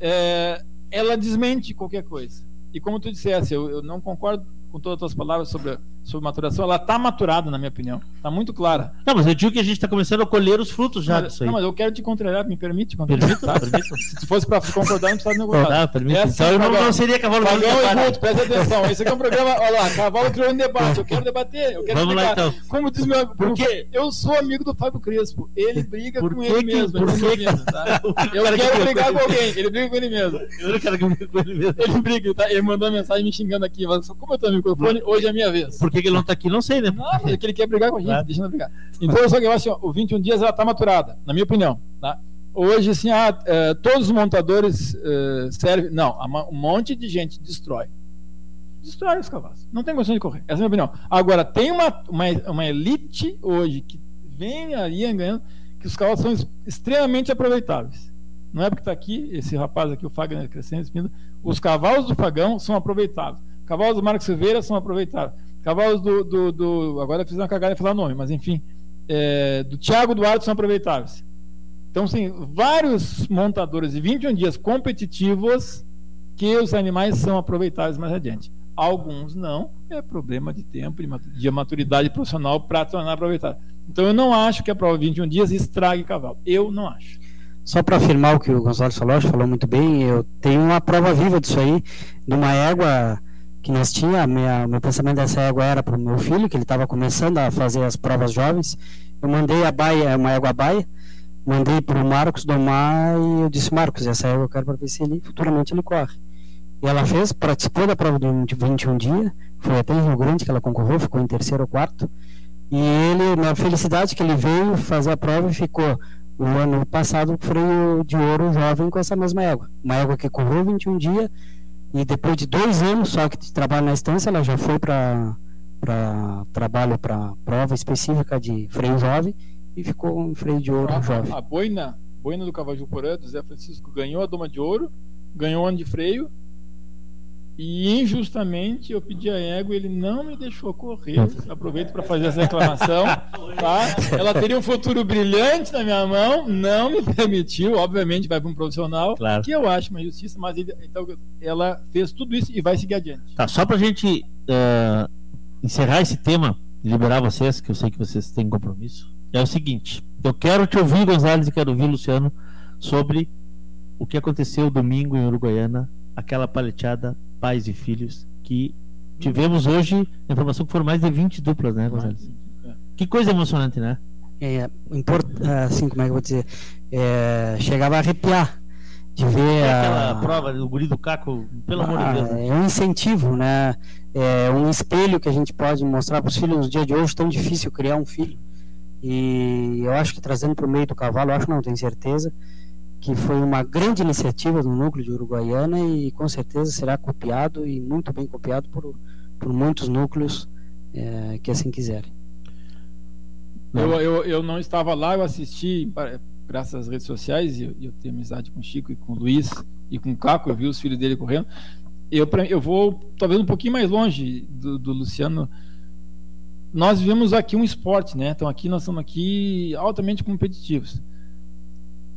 é, ela desmente qualquer coisa. E como tu disseste, eu, eu não concordo com todas as tuas palavras sobre, sobre maturação, ela está maturada, na minha opinião. Está muito clara. Não, mas eu digo que a gente está começando a colher os frutos já mas, disso aí. Não, mas eu quero te contrariar, me permite contrariar. Tá? Se fosse para concordar, não precisava concordar. Ah, permite. Essa, então eu não, não seria cavalo Pagão e Guto, presta atenção. Esse aqui é um programa, olha lá, cavalo criou um debate. Eu quero debater, eu quero Vamos lá então. Como diz meu porque eu sou amigo do Fábio Crespo. Ele briga por com ele mesmo. Por que, tá? Eu quero brigar com alguém, ele briga com ele mesmo. Eu não quero brigar com ele mesmo. Ele briga, tá? Ele mandou uma mensagem me xingando aqui, mas como eu tô no microfone, hoje é minha vez. Por que, que ele não tá aqui? Não sei, né? Não, porque ele quer brigar com a gente, deixa ele brigar. Então, só que eu acho assim, o 21 dias ela tá maturada, na minha opinião. Tá? Hoje, assim, ah, é, todos os montadores é, servem. Não, um monte de gente destrói. Destrói os cavalos. Não tem condição de correr. Essa é a minha opinião. Agora, tem uma, uma, uma elite hoje que vem ali ganhando que os cavalos são extremamente aproveitáveis. Não é porque está aqui, esse rapaz aqui, o Fagner Crescente, os cavalos do Fagão são aproveitáveis. Cavalos do Marcos Silveira são aproveitáveis. Cavalos do. do, do agora fiz uma cagada em falar nome, mas enfim. É, do Thiago Duarte são aproveitáveis. Então, sim, vários montadores de 21 dias competitivos que os animais são aproveitáveis mais adiante. Alguns não, é problema de tempo, de maturidade profissional para tornar aproveitável. Então, eu não acho que a prova de 21 dias estrague cavalo. Eu não acho. Só para afirmar o que o Gonçalo falou, falou muito bem, eu tenho uma prova viva disso aí, de uma égua que nós tinha, minha, meu pensamento dessa égua era para o meu filho, que ele estava começando a fazer as provas jovens. Eu mandei a baia, uma égua baia, mandei para o Marcos domar e eu disse, Marcos, essa égua eu quero para ver se ele futuramente ele corre. E ela fez, participou da prova de 21 dias, foi até em Rio Grande que ela concorreu, ficou em terceiro ou quarto. E ele, na felicidade que ele veio fazer a prova ficou o ano passado freio de ouro jovem com essa mesma égua. Uma égua que correu 21 dias e depois de dois anos só que de trabalho na estância, ela já foi para trabalho para prova específica de freio jovem e ficou um freio de ouro a, jovem. A boina, boina do Cavaju Porã, do Zé Francisco, ganhou a doma de ouro, ganhou ano de freio e injustamente eu pedi a égua e ele não me deixou correr. Aproveito para fazer essa reclamação. Tá? Ela teria um futuro brilhante na minha mão, não me permitiu. Obviamente vai para um profissional, Claro. que eu acho uma injustiça, mas ele- então, ela fez tudo isso e vai seguir adiante. Tá, só pra gente eh, encerrar esse tema e liberar vocês, que eu sei que vocês têm compromisso, é o seguinte: eu quero te ouvir, Gonzalez, e quero ouvir, Luciano, sobre o que aconteceu domingo em Uruguaiana, aquela paleteada pais e filhos que tivemos hoje, a informação que foram mais de 20 duplas, né, Gonzalez? Que coisa emocionante, né? É, import, assim, como é que eu vou dizer? É, chegava a arrepiar de ver É a- aquela prova do guri do Caco, pelo amor de Ah, Deus. né? É um incentivo, né? É um espelho que a gente pode mostrar para os filhos no dia de hoje, tão difícil criar um filho. E eu acho que trazendo para o meio do cavalo, eu acho não, tenho certeza, que foi uma grande iniciativa do núcleo de Uruguaiana e com certeza será copiado e muito bem copiado por, por muitos núcleos é, que assim quiserem. Eu, eu, eu não estava lá, eu assisti graças às redes sociais, e eu, eu tenho amizade com o Chico e com o Luiz e com o Caco, eu vi os filhos dele correndo. Eu, eu vou talvez um pouquinho mais longe do, do Luciano. Nós vivemos aqui um esporte, né? Então aqui nós estamos aqui altamente competitivos.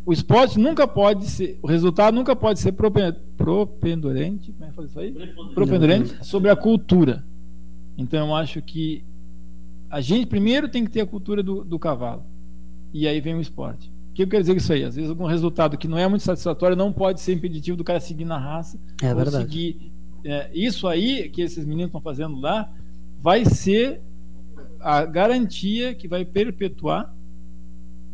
O esporte nunca pode ser, o resultado nunca pode ser propen- propendurante, como é que fala isso aí? Propendurante sobre a cultura. Então eu acho que a gente primeiro tem que ter a cultura do, do cavalo. E aí vem o esporte. O que eu quero dizer com isso aí? Às vezes algum resultado que não é muito satisfatório não pode ser impeditivo do cara seguir na raça. É verdade. seguir. é, isso aí que esses meninos estão fazendo lá vai ser a garantia que vai perpetuar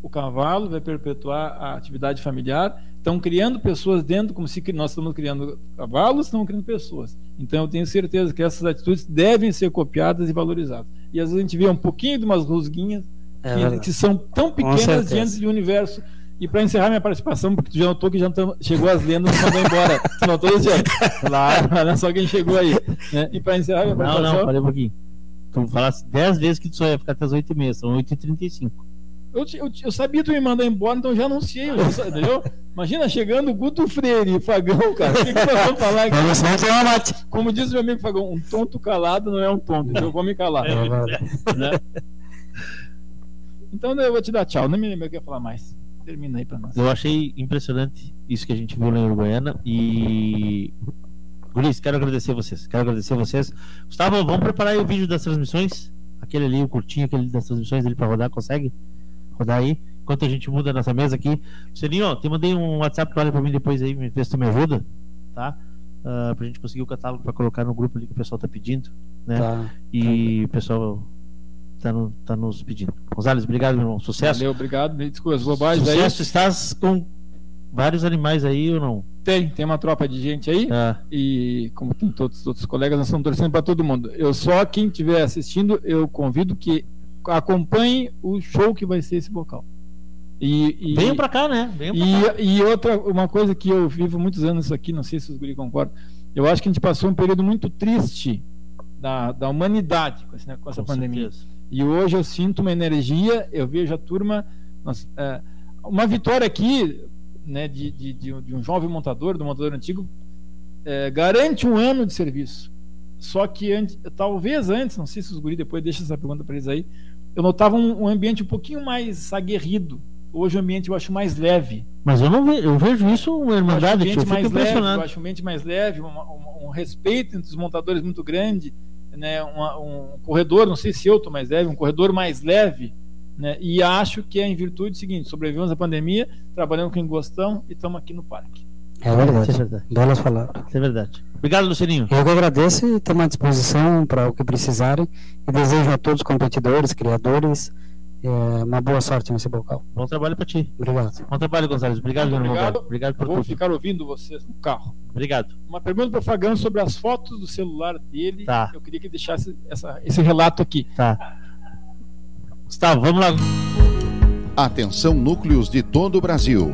o cavalo, vai perpetuar a atividade familiar. Estão criando pessoas dentro, como se nós estamos criando cavalos, estamos criando pessoas. Então eu tenho certeza que essas atitudes devem ser copiadas e valorizadas. E às vezes a gente vê um pouquinho de umas rusguinhas É que, que são tão pequenas diante do universo. E para encerrar minha participação, porque tu já notou que já tam- chegou as lendas e mandou embora. Tu notou isso? Claro, olha só quem chegou aí. né? E para encerrar minha Não, participação. não, parei um pouquinho. Tu falasse 10 vezes que tu só ia ficar até as 8h30, são 8h35. Eu, eu, eu sabia que tu me mandar embora, então eu já anunciei, já entendeu? Imagina chegando o Guto Freire e Fagão, cara. O que, que nós vamos falar aqui? Vamos mate. Como diz meu amigo Fagão, um tonto calado não é um tonto, então eu vou me calar. É verdade. né? Então eu vou te dar tchau, nem me lembro o que eu ia falar mais. Termina aí pra nós. Eu achei impressionante isso que a gente viu lá em Uruguaiana e. Guris, quero agradecer vocês. Quero agradecer vocês. Gustavo, vamos preparar aí o vídeo das transmissões. Aquele ali, o curtinho, aquele das transmissões ali pra rodar. Consegue rodar aí? Enquanto a gente muda a nossa mesa aqui. Selinho, ó, te mandei um WhatsApp, tu olha pra mim depois aí, me vê se tu me ajuda, tá? Ah, pra gente conseguir o catálogo pra colocar no grupo ali que o pessoal tá pedindo, né? Tá. E o pessoal tá, no- tá nos pedindo. Gonzalez, obrigado, meu irmão. Sucesso. Valeu, obrigado. Me desculpa as bobagens aí. Sucesso, estás com vários animais aí ou não? Tem, tem uma tropa de gente aí. Ah. E como tem todos os outros colegas, nós estamos torcendo para todo mundo. Eu só, quem estiver assistindo, eu convido que acompanhe o show que vai ser esse bocal. E, e, Venham pra cá, né? Venham pra cá. e, e outra, uma coisa que eu vivo muitos anos isso aqui, não sei se os guri concordam, eu acho que a gente passou um período muito triste da, da humanidade com, esse, né, com essa Com pandemia. certeza. E hoje eu sinto uma energia, eu vejo a turma. nós, é, uma vitória aqui, né, de, de, de um jovem montador, do montador antigo, é, garante um ano de serviço. Só que antes, talvez antes, não sei se os guri depois deixa essa pergunta para eles aí, eu notava um, um ambiente um pouquinho mais aguerrido. Hoje o ambiente eu acho mais leve. Mas eu não vejo, eu vejo isso uma Eu acho irmandade, tio. ambiente mais leve, eu acho o ambiente mais leve, uma- uma- um respeito entre os montadores muito grande, né, um corredor, não sei se eu estou mais leve, um corredor mais leve, né, e acho que é em virtude do seguinte, sobrevivemos à pandemia, trabalhando com quem gostamos e estamos aqui no parque. É verdade. Isso é verdade. Belas palavras. Isso é verdade. Obrigado, Lucininho. Eu que agradeço e estamos à disposição para o que precisarem. E desejo a todos os competidores, criadores, É, uma boa sorte nesse bocal. Bom trabalho para ti. Obrigado. Bom trabalho, Gonzalez. Obrigado, Obrigado. Obrigado, Obrigado por Vou tudo. ficar ouvindo vocês no carro. Obrigado. Uma pergunta para o Fagão sobre as fotos do celular dele. Tá. Eu queria que deixasse essa, esse relato aqui. Tá. Gustavo, vamos lá. Atenção núcleos de todo o Brasil.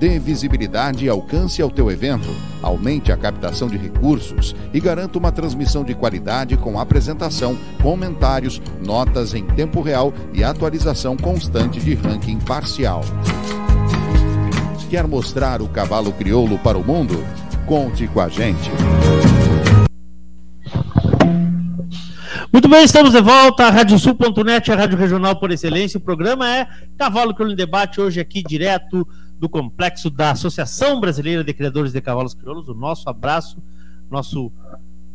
Dê visibilidade e alcance ao teu evento, aumente a captação de recursos e garanta uma transmissão de qualidade com apresentação, comentários, notas em tempo real e atualização constante de ranking parcial. Quer mostrar o cavalo crioulo para o mundo? Conte com a gente. Muito bem, estamos de volta. A Radiosul.net, a rádio regional por excelência. O programa é Cavalo Crioulo em Debate, hoje aqui direto do complexo da Associação Brasileira de Criadores de Cavalos Crioulos. O nosso abraço, nosso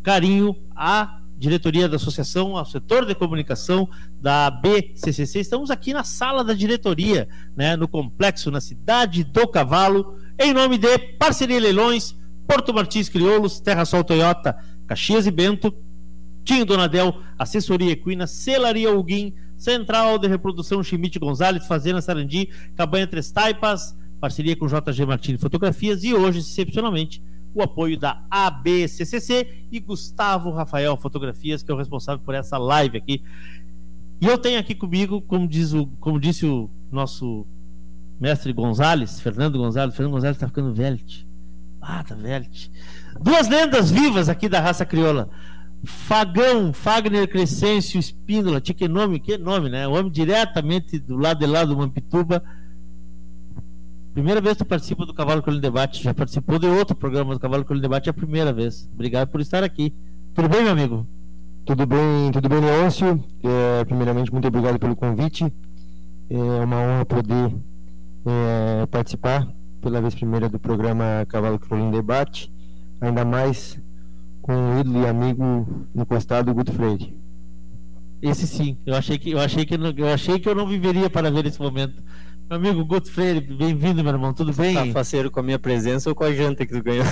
carinho à diretoria da associação, ao setor de comunicação da BCCC. Estamos aqui na sala da diretoria, né, no complexo, na cidade do Cavalo, em nome de Parceria Leilões, Porto Martins Crioulos, Terra Sol Toyota, Caxias e Bento, Tinho Donadel, Assessoria Equina, Celaria Huguim, Central de Reprodução Chimite Gonzalez, Fazenda Sarandi, Cabanha Três Taipas, parceria com JG Martins Fotografias e hoje, excepcionalmente, o apoio da ABCCC e Gustavo Rafael Fotografias, que é o responsável por essa live aqui. E eu tenho aqui comigo, como, diz o, como disse o nosso mestre Gonzalez, Fernando Gonzalez, Fernando Gonzalez está ficando velho. Ah, tá velho. Duas lendas vivas aqui da raça crioula. Fagão, Fagner Crescêncio Espíndola, tinha que nome, que nome, né? O homem diretamente do lado de lá do Mampituba. Primeira vez que tu participa do Cavalo Colho Debate, já participou de outro programa do Cavalo Colho Debate, é a primeira vez. Obrigado por estar aqui. Tudo bem, meu amigo? Tudo bem, tudo bem, Leôncio. É, primeiramente, muito obrigado pelo convite. É uma honra poder é, participar pela vez primeira do programa Cavalo em Debate, ainda mais com o ídolo e amigo encostado Guto Freire. Esse sim, eu achei que eu achei que eu achei que eu não viveria para ver esse momento. Meu amigo Guto Freire, bem-vindo, meu irmão, tudo bem? Tá faceiro com a minha presença ou com a janta que tu ganhou?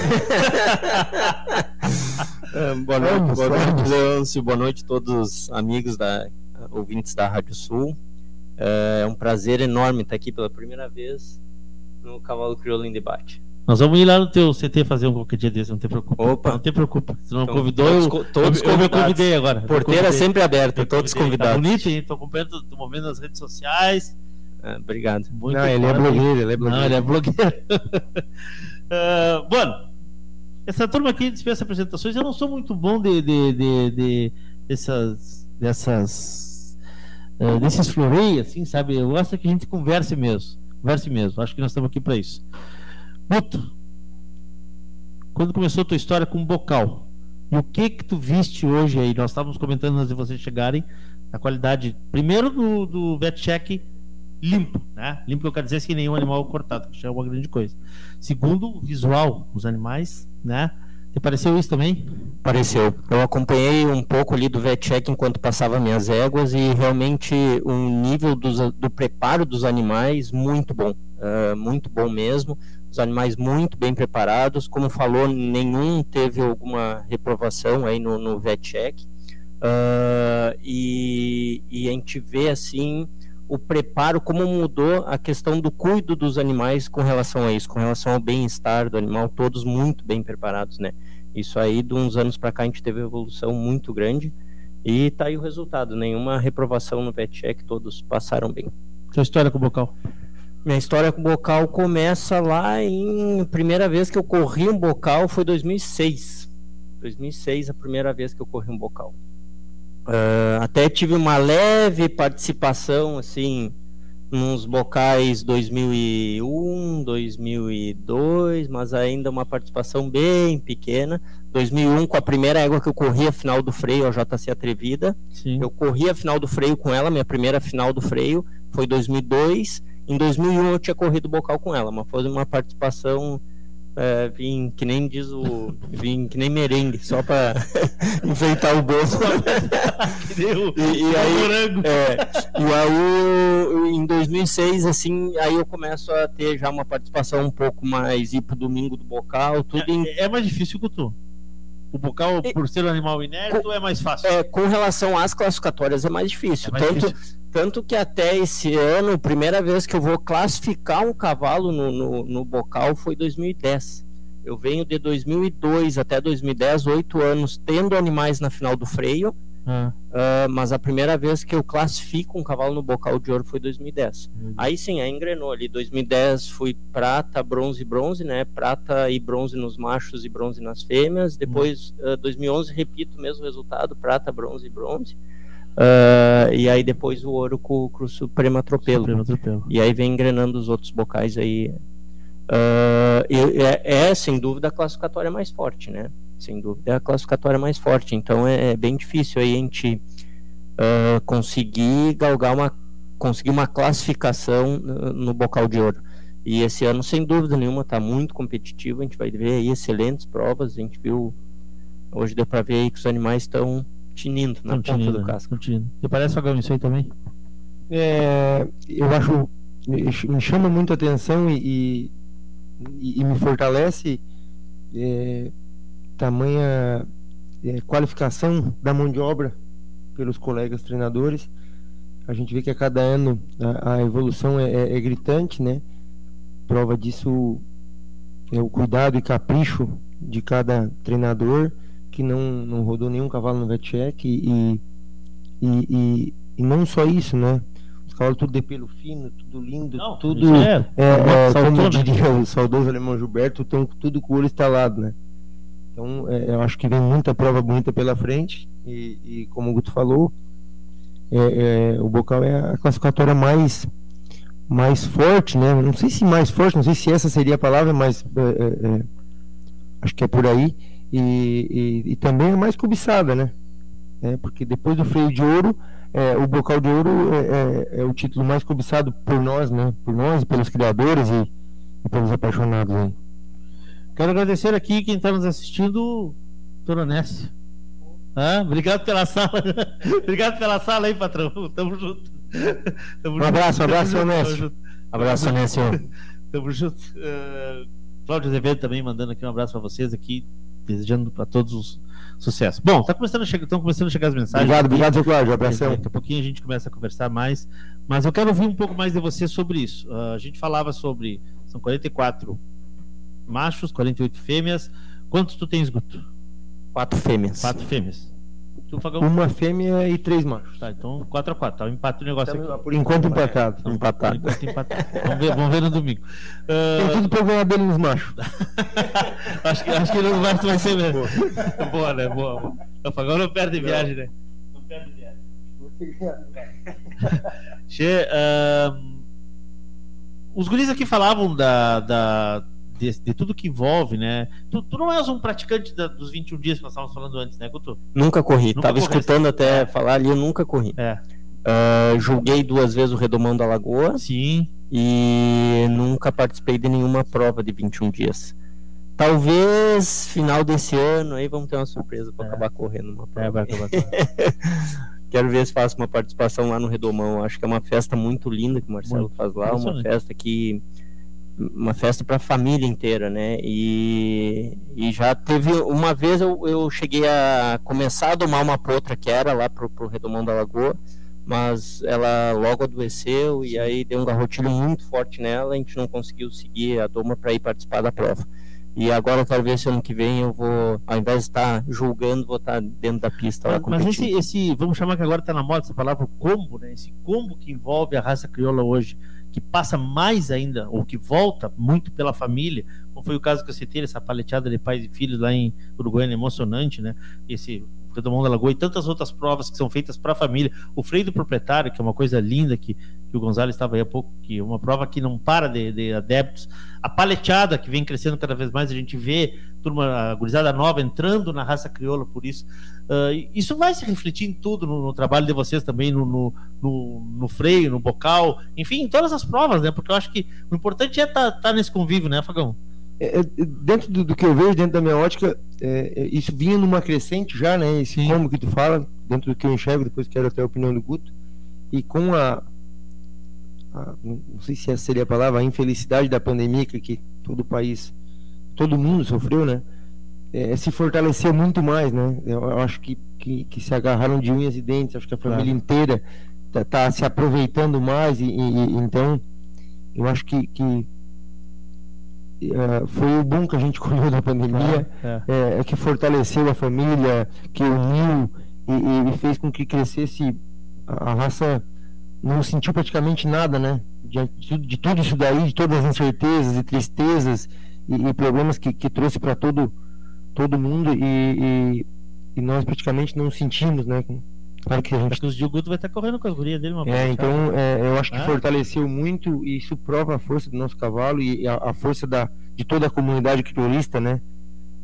é, boa noite, vamos, boa noite, Leôncio, boa noite a todos os amigos da ouvintes da Rádio Sul. É um prazer enorme estar aqui pela primeira vez no Cavalo Crioulo em Debate. Nós vamos ir lá no teu CT fazer um qualquer dia desse, não te preocupa. Opa. Não te preocupa. Se não Então, convidou, todos, eu, todos eu, me convidei agora. Porteira convidei. sempre aberta, todos convidei. convidados. Tá bonito, hein? Tô acompanhando, tô movendo nas redes sociais. Ah, obrigado. Muito Não, ele é blogueiro, ele é blogueiro. Não, ele é blogueiro. Ah, bueno, essa turma aqui dispensa apresentações. Eu não sou muito bom de, de, de, de- dessas, dessas, ah, desses floreios, assim, sabe? Eu gosto que a gente converse mesmo. Converse mesmo. Acho que nós estamos aqui para isso. Guto, quando começou a tua história com o bocal, e o que que tu viste hoje aí? Nós estávamos comentando antes de vocês chegarem a qualidade, primeiro do, do vet check limpo, né? Limpo que eu quero dizer é sem nenhum animal cortado, que já é uma grande coisa. Segundo, visual, os animais, né? Te pareceu isso também? Pareceu. Eu acompanhei um pouco ali do VetCheck enquanto passava minhas éguas e realmente o nível do preparo dos animais muito bom. Ah, muito bom mesmo. Os animais muito bem preparados. Como falou, nenhum teve alguma reprovação aí no, no VetCheck. Ah, e, e a gente vê assim o preparo, como mudou a questão do cuido dos animais com relação a isso, com relação ao bem-estar do animal, todos muito bem preparados, né? Isso aí, de uns anos para cá, a gente teve uma evolução muito grande e tá aí o resultado, nenhuma reprovação no pet check, todos passaram bem. Sua história com o bocal? Minha história com o bocal começa lá em primeira vez que eu corri um bocal foi 2006. 2006 a primeira vez que eu corri um bocal. Ah, até tive uma leve participação assim nos bocais 2001, 2002, mas ainda uma participação bem pequena. 2001 com a primeira égua que eu corri a final do freio, a JC Atrevida. Sim. Eu corri a final do freio com ela, minha primeira final do freio foi 2002. Em 2001 eu tinha corrido bocal com ela, mas foi uma participação É, vim que nem diz o. Vim que nem merengue, só pra enfeitar o bolso. e, e aí, é, e aí, em 2006, assim, aí eu começo a ter já uma participação um pouco mais ir pro domingo do bocal, tudo É, em é mais difícil que o tu. O bocal, por ser um animal inérito, é mais fácil. É, com relação às classificatórias é mais difícil. É mais tanto, difícil. tanto que até esse ano, primeira vez que eu vou classificar um cavalo no, no, no bocal foi 2010. Eu venho de 2002 até 2010, oito anos, tendo animais na final do freio. Ah. ah, mas a primeira vez que eu classifico um cavalo no bocal de ouro foi 2010. Aí sim, aí engrenou ali. 2010 fui prata, bronze, bronze, né? Prata e bronze nos machos e bronze nas fêmeas. Depois, ah, 2011, repito o mesmo resultado: prata, bronze e bronze. Ah, e aí depois o ouro com, com o Supremo Atropelo. Supremo Atropelo. E aí vem engrenando os outros bocais aí. É, é, sem dúvida a classificatória mais forte, né? Sem dúvida é a classificatória mais forte. Então é, é bem difícil aí a gente ah, conseguir galgar uma conseguir uma classificação ah, no bocal de ouro. E esse ano, sem dúvida nenhuma, está muito competitivo. A gente vai ver aí excelentes provas. A gente viu hoje deu para ver aí que os animais estão tinindo na Tão ponta tinindo, do né? casco. Tinindo. Você parece Fagão isso aí também? É, eu acho me me chama muito a atenção e, e, e me fortalece é, tamanha é, qualificação da mão de obra pelos colegas treinadores. A gente vê que a cada ano a, a evolução é, é- é gritante, né? Prova disso é o cuidado e capricho de cada treinador que não, não rodou nenhum cavalo no VetCheck e, e, e, e não só isso, né? Os cavalos tudo de pelo fino, tudo lindo, Não, tudo é- é, é, como diria o saudoso alemão Gilberto, tão tudo com o olho instalado, né? Então, é, eu acho que vem muita prova bonita pela frente e, e como o Guto falou, é, é, o Bocal é a classificatória mais mais forte, né? Não sei se mais forte, não sei se essa seria a palavra, mas é, é, é, acho que é por aí e, e, e também é mais cobiçada, né? Porque depois do freio de ouro, o bocal de ouro é o título mais cobiçado por nós, né? Por nós, pelos criadores e, e pelos apaixonados aí. Quero agradecer aqui quem está nos assistindo, Nécia. Ah, obrigado pela sala. obrigado pela sala aí, patrão. Tamo junto. Tamo Um abraço, um abraço, junto, junto. Abraço, Nécio. Tamo junto. Uh, Cláudio Azevedo também mandando aqui um abraço para vocês aqui, desejando para todos os sucesso. Bom, tá começando a chegar, estão começando a chegar as mensagens. Obrigado, obrigado, seu Cláudio. Abração. Daqui a pouquinho a gente começa a conversar mais, mas eu quero ouvir um pouco mais de você sobre isso. Ah, a gente falava sobre são 44 machos, 48 fêmeas. Quantos tu tens, Guto? Quatro fêmeas. Quatro fêmeas. Tu, Fagão? Uma fêmea e três machos. Tá, então 4x4. Tá, um empate o negócio Tá, aqui. por enquanto empatado. Empatado. Por enquanto empatado. Vamos ver, vamos ver no domingo. Tem Ah, tudo pra eu ganhar dele nos machos. acho, que, acho que no macho vai ser mesmo. Boa, né? Boa, boa. O Fagão não perde viagem, né? Não perde viagem. Che, ahn, os guris aqui falavam da, da, de, de tudo que envolve, né? Tu, tu não és um praticante da- dos 21 dias que nós estávamos falando antes, né, Guto? Nunca corri. Nunca Tava correste. escutando até falar ali, eu nunca corri. É. Ah, julguei duas vezes o Redomão da Lagoa. Sim. E nunca participei de nenhuma prova de 21 dias. Talvez final desse ano aí vamos ter uma surpresa para acabar correndo uma prova. É, acabar Quero ver se faço uma participação lá no Redomão. Acho que é uma festa muito linda que o Marcelo Muito. faz lá, uma festa que uma festa para a família inteira, né? E, e já teve uma vez eu, eu cheguei a começar a domar uma potra que era lá pro, pro Redomão da Lagoa, mas ela logo adoeceu e aí deu um garrotilho muito forte nela, a gente não conseguiu seguir a doma para ir participar da prova. E agora se ano que vem eu vou, ao invés de estar julgando, vou estar dentro da pista lá Mas, esse, esse, vamos chamar que agora está na moda essa palavra, combo, né? Esse combo que envolve a raça crioula hoje, que passa mais ainda, ou que volta muito pela família, como foi o caso que eu citei, essa paleteada de pais e filhos lá em Uruguaiana, emocionante, né? Esse Redomão da Lagoa e tantas outras provas que são feitas para a família. O freio do proprietário, que é uma coisa linda que, que o Gonzalo estava aí há pouco, que é uma prova que não para de, de adeptos. A paleteada, que vem crescendo cada vez mais, a gente vê turma, a gurizada nova entrando na raça crioula por isso. E isso vai se refletir em tudo no, no trabalho de vocês também, no, no, no- no freio, no bocal, enfim, em todas as provas, né? Porque eu acho que o importante é estar nesse convívio, né, Fagão? é, é, dentro do, do, que eu vejo, dentro da minha ótica, é, é isso vinha numa crescente já, né? Esse Sim. como que tu fala, dentro do que eu enxergo, depois quero até a opinião do Guto. E com a, a não sei se essa seria a palavra, a infelicidade da pandemia que, que todo o país, todo mundo sofreu, né? É, se fortaleceu muito mais, né? Eu, acho que, que, que, se agarraram de unhas e dentes, acho que a família claro. inteira tá, tá, se aproveitando mais e, e, então eu acho que, que uh, foi o bom que a gente colheu da pandemia, é, é. é, que fortaleceu a família, que uniu e, e, fez com que crescesse a, a, raça não sentiu praticamente nada, né? De, de, de, tudo isso daí, de todas as incertezas e tristezas e, e problemas que, que trouxe para todo todo mundo e, e, nós praticamente não sentimos, né? Claro que a gente... Acho que o Guto vai estar correndo com as gurias dele. Uma é, então é, eu acho que ah. fortaleceu muito e isso prova a força do nosso cavalo e a, a, força da, de toda a comunidade criolista, né?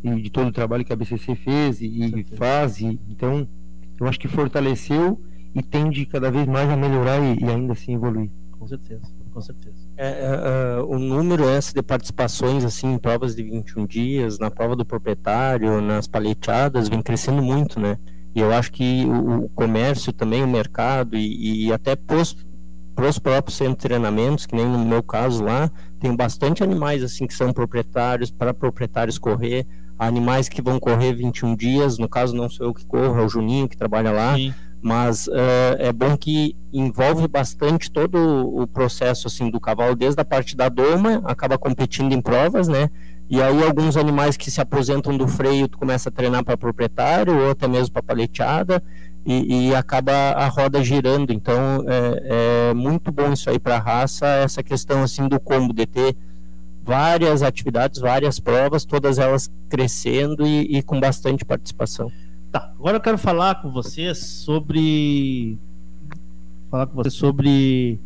E de todo o trabalho que a BCC fez e, e faz. E, então, eu acho que fortaleceu e tende cada vez mais a melhorar e, e ainda assim evoluir. Com certeza, com certeza. É, é, é o número essa de participações assim em provas de 21 dias, na prova do proprietário, nas paleteadas, vem crescendo muito, né? E eu acho que o, o comércio também, o mercado e, e até para os próprios centros de treinamentos, que nem no meu caso lá, tem bastante animais assim que são proprietários, para proprietários correr, animais que vão correr 21 dias, no caso não sou eu que corro, é o Juninho que trabalha lá, Sim. Mas uh, é bom que envolve bastante todo o processo assim do cavalo, desde a parte da doma, acaba competindo em provas, né? E aí alguns animais que se aposentam do freio, tu começa a treinar para proprietário ou até mesmo para paleteada e, e, acaba a roda girando. Então é, é muito bom isso aí para a raça, essa questão assim do combo de ter várias atividades, várias provas, todas elas crescendo e, e com bastante participação. Tá, agora eu quero falar com vocês sobre falar com vocês sobre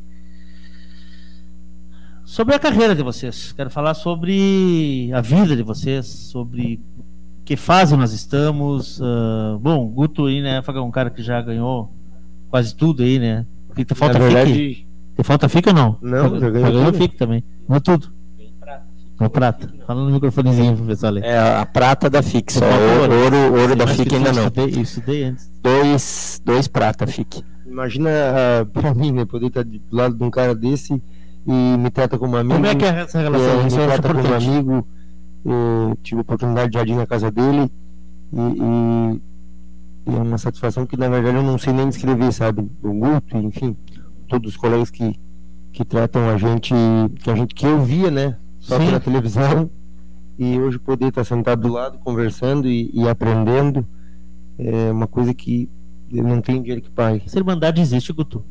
sobre a carreira de vocês. Quero falar sobre a vida de vocês, sobre que fase nós estamos. Uh, bom, Guto aí, né? Foi um cara que já ganhou quase tudo aí, né? Porque falta verdade... FIC. Te falta FIC ou não? Não, já ganhou, ganhou FIC também. Não tudo. No prata. Falando no microfonezinho pro pessoal. É a prata da FIC, só ouro, ouro, ouro da FIC ainda não. Estudei, estudei antes. Dois, dois prata FIC. Imagina uh, pra mim, né? Poder estar do lado de um cara desse e me trata como amigo. Como é que é essa relação? É, me trata como amigo. Eu tive a oportunidade de ir na casa dele e, e, e, é uma satisfação que na verdade eu não sei nem descrever, sabe? O Guto, enfim, todos os colegas que, que tratam a gente, que a gente que eu via, né? Só Sim. pela televisão e hoje poder estar sentado do lado conversando e, e aprendendo é uma coisa que eu não tenho dinheiro que pague. Essa irmandade existe, Guto?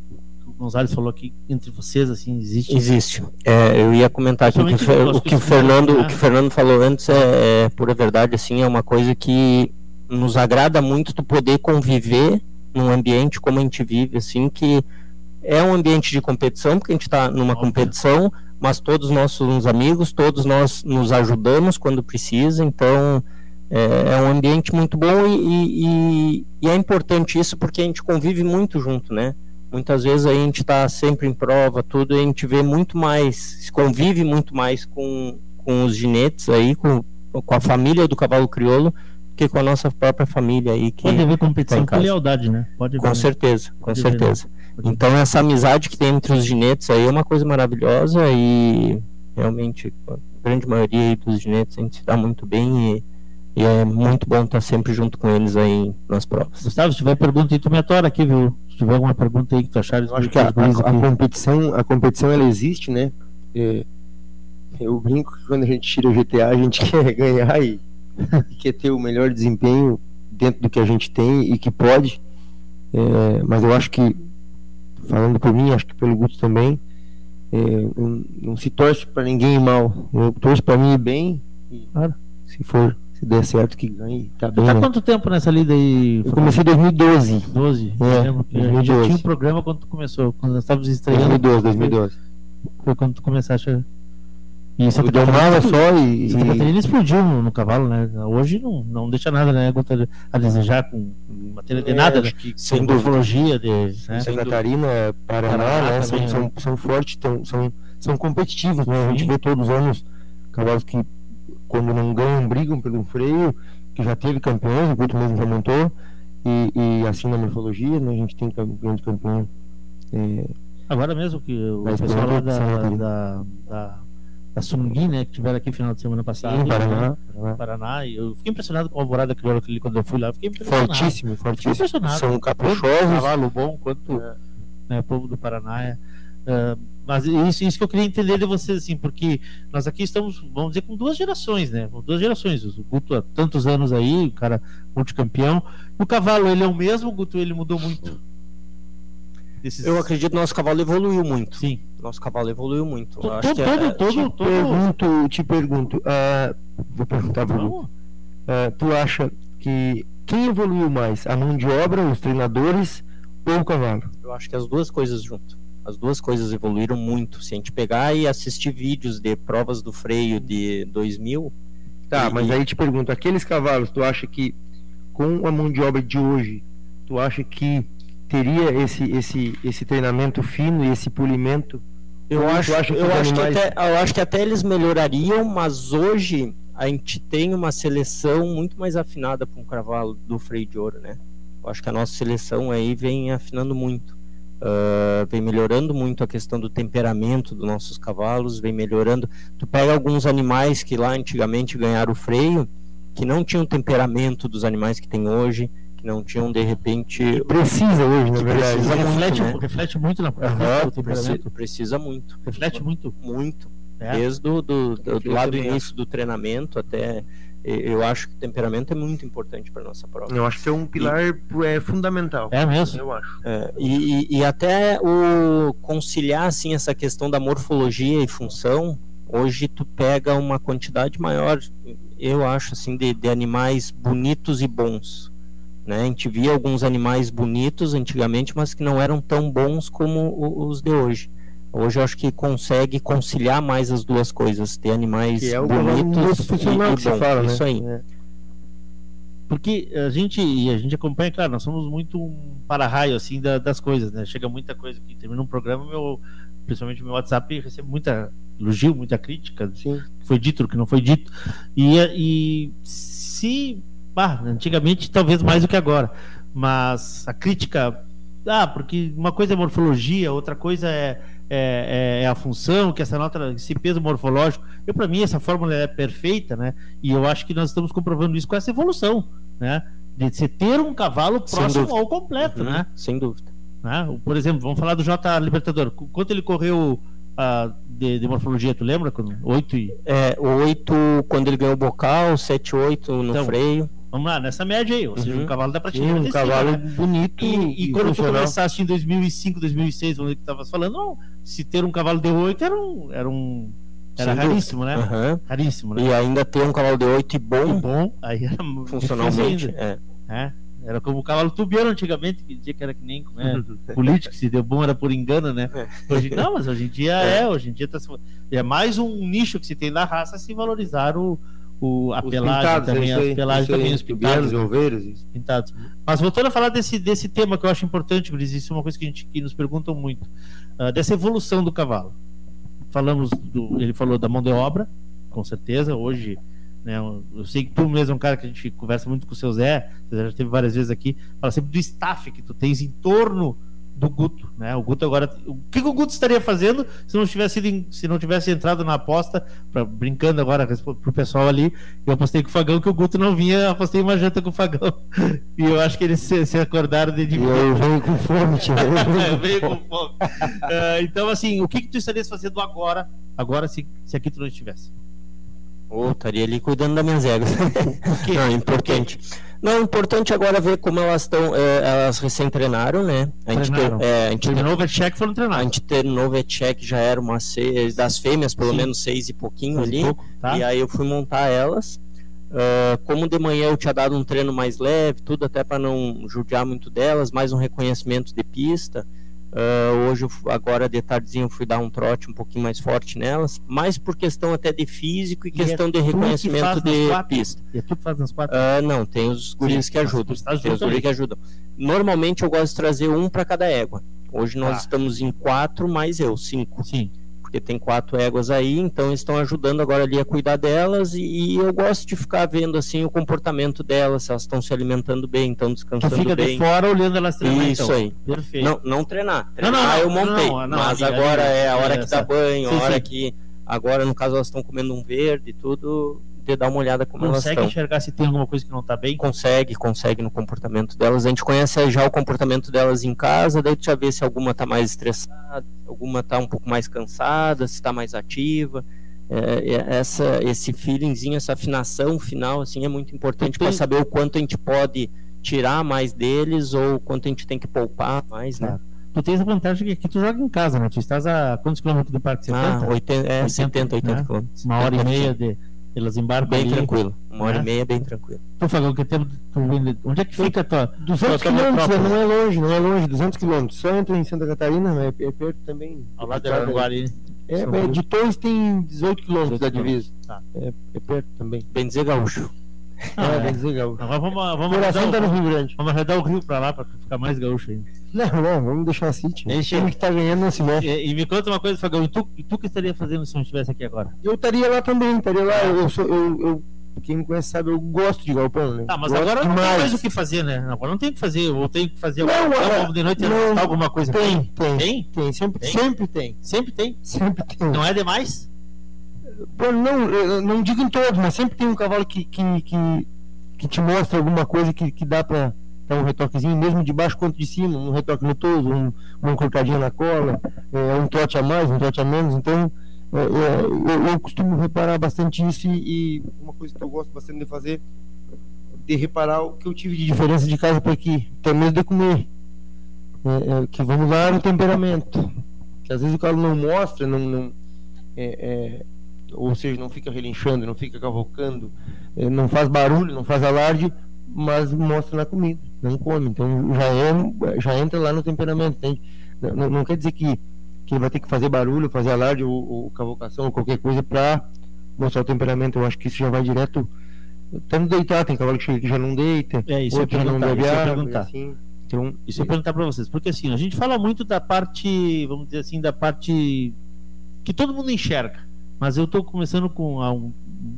Gonzalez falou aqui entre vocês assim existe existe é, eu ia comentar aqui que, o que o Fernando né? o que o Fernando falou antes é, é, pura verdade assim é uma coisa que nos agrada muito tu poder conviver num ambiente como a gente vive assim que é um ambiente de competição porque a gente está numa Óbvio. competição mas todos nós somos amigos todos nós nos ajudamos quando precisa então é, é um ambiente muito bom e, e, e é importante isso porque a gente convive muito junto né? Muitas vezes a gente está sempre em prova, tudo, e a gente vê muito mais, convive muito mais com, com os ginetes aí, com, com a família do cavalo crioulo, que com a nossa própria família aí. Que Pode haver competição tá com lealdade, né? Pode com certeza, com Pode certeza. Ver, então essa amizade que tem entre os ginetes aí é uma coisa maravilhosa e realmente a grande maioria dos ginetes a gente se dá muito bem e e é muito bom estar sempre junto com eles aí nas provas. Gustavo, se tiver pergunta aí, tu me atora aqui, viu? Se tiver alguma pergunta aí que tu achares. Acho que a, a, a, competição, a competição ela existe, né? É, eu brinco que quando a gente tira o GTA, a gente quer ganhar e, e quer ter o melhor desempenho dentro do que a gente tem e que pode. É, mas eu acho que, falando por mim, acho que pelo Guto também, é, não, não, se torce para ninguém mal. Eu torço para mim bem. E, claro. Se for se der certo que ganhe, tá bem. Tá né? quanto tempo nessa lida aí? Eu comecei em 2012. 12? É, eu lembro que 2012. já tinha um programa quando tu começou, quando nós estávamos estreando. 2012, 2012. Foi quando tu começaste e Santa Catarina só e. Santa Catarina explodiu no, no, cavalo, né? Hoje não, não deixa nada, né? A desejar com matéria de é, nada, né? sem morfologia de. Né? Santa Catarina, Paraná, Paraná né? Também, são, né? são, são fortes, tão, são, são competitivos, né? A gente vê todos os anos cavalos que quando não ganham, brigam pelo freio, que já teve campeões, o Guto mesmo já montou, e, e assim na morfologia, né, a gente tem grande campeão. É, Agora mesmo que o pessoal lá da, da, da, da Sungui, né, que tiveram aqui final de semana passada. Sim, Paraná, né, Paraná. Paraná, e eu fiquei impressionado com a alvorada crioulo ali quando eu fui lá. eu Fiquei impressionado. Fortíssimo, Fiquei fortíssimo. impressionado. São caprichosos. Cavalo bom, quanto né, o povo do Paraná é. é, mas isso, isso que eu queria entender de vocês, assim, porque nós aqui estamos, vamos dizer, com duas gerações, né? Com duas gerações. O Guto há tantos anos aí, o cara multicampeão. O cavalo, ele é o mesmo, o Guto, ele mudou muito. Desses- Eu acredito que nosso cavalo evoluiu muito. Sim. Nosso cavalo evoluiu muito. Eu To- acho to- que é- todo- é- todo- te todo- pergunto, te pergunto, ah, vou perguntar pro. Guto. Ah, tu acha que quem evoluiu mais, a mão de obra, os treinadores ou o cavalo? Eu acho que as duas coisas junto. As duas coisas evoluíram muito. Se a gente pegar e assistir vídeos de provas do freio de 2000, Tá, E- mas aí te pergunto, aqueles cavalos, tu acha que com a mão de obra de hoje, tu acha que teria esse esse esse treinamento fino e esse polimento? eu tu acho, que eu, acho que animais- até, eu acho que até eles melhorariam, mas hoje a gente tem uma seleção muito mais afinada para um cavalo do freio de ouro, né? Eu acho que a nossa seleção aí vem afinando muito. Ah, vem melhorando muito a questão do temperamento dos nossos cavalos, vem melhorando. Tu pega alguns animais que lá antigamente ganharam o freio, que não tinham o temperamento dos animais que tem hoje, que não tinham de repente. Precisa hoje, na verdade. Precisa muito, reflete, né? reflete muito na o precisa, temperamento. precisa muito. Reflete muito. Muito. É. Desde do, do, do, lá do início do treinamento até. e- Eu acho que o temperamento é muito importante para nossa prova. Eu acho que é um pilar é, fundamental. É mesmo? Eu acho. É, e, e- e até o conciliar assim essa questão da morfologia e função hoje tu pega uma quantidade maior eu acho assim de, de animais bonitos e bons né a gente via alguns animais bonitos antigamente mas que não eram tão bons como os de hoje hoje eu acho que consegue conciliar mais as duas coisas ter animais Que é o bonitos e, e que bons. fala, né? isso aí É. Porque a gente, e a gente acompanha, claro, nós somos muito um para-raio assim da- das coisas, né? Chega muita coisa que termina um programa, meu, principalmente o meu WhatsApp recebe muita elogio, muita crítica, Sim. que foi dito, o que não foi dito. E, e se, bah, antigamente talvez mais do que agora, mas a crítica, ah, porque uma coisa é morfologia, outra coisa é, é, é a função, que essa nota, esse peso morfológico. Eu, para mim, essa fórmula é perfeita, né? E eu acho que nós estamos comprovando isso com essa evolução, né? De você ter um cavalo próximo ao completo, Uhum, né? sem dúvida né? Por exemplo, vamos falar do J Libertador. Qu- Quanto ele correu ah, de, de morfologia, tu lembra? Quando- Oito e. É, o 8 quando ele ganhou o bocal, 7, 8 no Então, freio. Vamos lá, nessa média aí, ou seja, Uhum. um cavalo da Sim, prateleira um de cima, cavalo né? bonito E, e quando tu funcional. começaste em 2005, 2006, vamos ver que tu estavas falando, não, se ter um cavalo de 8 era um. Era, um, era raríssimo, né? Aham. Raríssimo, né? E ainda ter um cavalo de 8 e bom, bom, aí era funcionalmente. difícil É. ainda, é. Era como o cavalo tubiano antigamente, que dizia que era que nem né, político, se deu bom era por engano, né? É. Hoje, não, mas hoje em dia é, hoje em dia tá, é mais um nicho que se tem na raça se valorizar o, o, a Os pelagem pintados, é também, as aí, pelagens isso aí, também, os tubianos, pintados. oveiros, isso. pintados. Mas voltando a falar desse, desse tema que eu acho importante, Gris, isso é uma coisa que, a gente, que nos perguntam muito, ah, dessa evolução do cavalo. Falamos, do, ele falou da mão de obra, com certeza, hoje, né, eu sei que tu mesmo é um cara que a gente conversa muito com o seu Zé, você já teve várias vezes aqui, fala sempre do staff que tu tens em torno do Guto, né? O Guto agora, o que, o Guto estaria fazendo se não tivesse ido se não tivesse entrado na aposta, pra, brincando agora pro pessoal ali, eu apostei com o Fagão que o Guto não vinha, apostei uma janta com o Fagão. E eu acho que eles se, se acordaram de eu venho com fome, tio. Eu eu veio com fome. Ah, então, assim, o que, que tu estarias fazendo agora, agora se, se aqui tu não estivesse? Ou estaria ali cuidando das minhas egos. Não, é importante. Não, é importante agora ver como elas estão. é, elas recém treinaram, né? A gente, Treinaram. é, a gente Terminou o vet-check foram a treinar. gente terminou o vet-check já era uma seis, das fêmeas, pelo Sim. menos seis e pouquinho Faz ali. pouco, tá? E aí eu fui montar elas. Ah, como de manhã eu tinha dado um treino mais leve, tudo até para não judiar muito delas, mais um reconhecimento de pista. Ah, hoje, agora de tardezinho, fui dar um trote um pouquinho mais forte nelas, mais por questão até de físico e, E questão é de reconhecimento de quatro? pista. E é tu que faz nas quatro? Ah, não, tem os guris Sim, que ajudam. Tem os guris que ajudam. Normalmente eu gosto de trazer um para cada égua. Hoje nós Tá. estamos em quatro, mais eu, cinco. Sim. Porque tem quatro éguas aí, então eles estão ajudando agora ali a cuidar delas e, e, eu gosto de ficar vendo assim o comportamento delas, se elas estão se alimentando bem, estão descansando tu fica bem. de fora olhando elas treinar, Isso então. aí. Perfeito. Não, não treinar. Treinar não, não, eu montei, não, não, mas ali, agora ali, é a hora que essa. dá banho, Sim, a hora sim. que agora no caso elas estão comendo um verde e tudo, de dar uma olhada como elas Consegue estão. enxergar se tem alguma coisa que não tá bem? Consegue, consegue no comportamento delas. A gente conhece já o comportamento delas em casa, daí tu já vê se alguma tá mais estressada, se alguma tá um pouco mais cansada, se tá mais ativa. É, é, essa, esse feelingzinho, essa afinação final, assim, é muito importante para saber o quanto a gente pode tirar mais deles ou o quanto a gente tem que poupar mais, né? Tu tens a vantagem que aqui tu joga em casa, né? Tu estás a quantos quilômetros do parque? 70? Ah, 80, é, 70, 80 né? quilômetros. Uma hora e meia de elas embarcam Bem ali, tranquilo. Uma hora né? e meia, bem tranquilo. Tu, Fagão, que tempo tu Onde é que fica a tua 200 tua- tua quilômetros, né? não é longe, não é longe, 200 quilômetros. Só entra em Santa Catarina, mas é é perto também. Ao lado. É, São é, Paulo. de Torres tem 18 quilômetros da 18 divisa. Tá. É, é perto também. Bem dizer gaúcho. Ah, é, é. bem dizer gaúcho. Agora vamos, vamos, coração tá o- no Rio Grande. vamos arredar o rio pra lá pra ficar mais gaúcho ainda. Não, não, vamos deixar a City. O time que tá ganhando não se mexe. E, e me conta uma coisa, Fagão, e tu, e tu que estaria fazendo se não estivesse aqui agora? Eu estaria lá também, estaria lá. Eu, sou, eu, eu- quem me conhece sabe, eu gosto de galpão, né? Tá, mas Gosto agora não tem demais. mais o que fazer, né? Agora não tem o que fazer, ou tem que fazer Não, alguma coisa de noite não, alguma coisa. Tem, tem. Tem? Tem, sempre Tem? sempre tem. Sempre tem. Sempre tem. Não é demais? Não, não digo em todos, mas sempre tem um cavalo que, que, que, que te mostra alguma coisa que, que dá pra dar um retoquezinho, mesmo de baixo quanto de cima, um retoque no toso, um, uma cortadinha na cola, é, um trote a mais, um trote a menos. Então, é, é, eu, eu costumo reparar bastante isso e, e uma coisa que eu gosto bastante de fazer de reparar o que eu tive de diferença de casa para aqui, até mesmo de comer. É, é, que vamos lá no temperamento. Que às vezes o cavalo não mostra, não, não é, é, ou seja, não fica relinchando, não fica cavocando, é, não faz barulho, não faz alarde, mas mostra na comida, não come. Então já, é, já entra lá no temperamento. Não, não- quer dizer que, que vai ter que fazer barulho, fazer alarde ou, ou cavocação ou qualquer coisa para mostrar o temperamento. Eu acho que isso já vai direto. Tanto deitar, tem cavalo que já não deita, É, isso outro já não bebe isso eu água, e perguntar. assim. Então, Isso eu ia perguntar pra vocês, porque assim, a gente fala muito da parte, vamos dizer assim, da parte que todo mundo enxerga, mas eu tô começando com há um,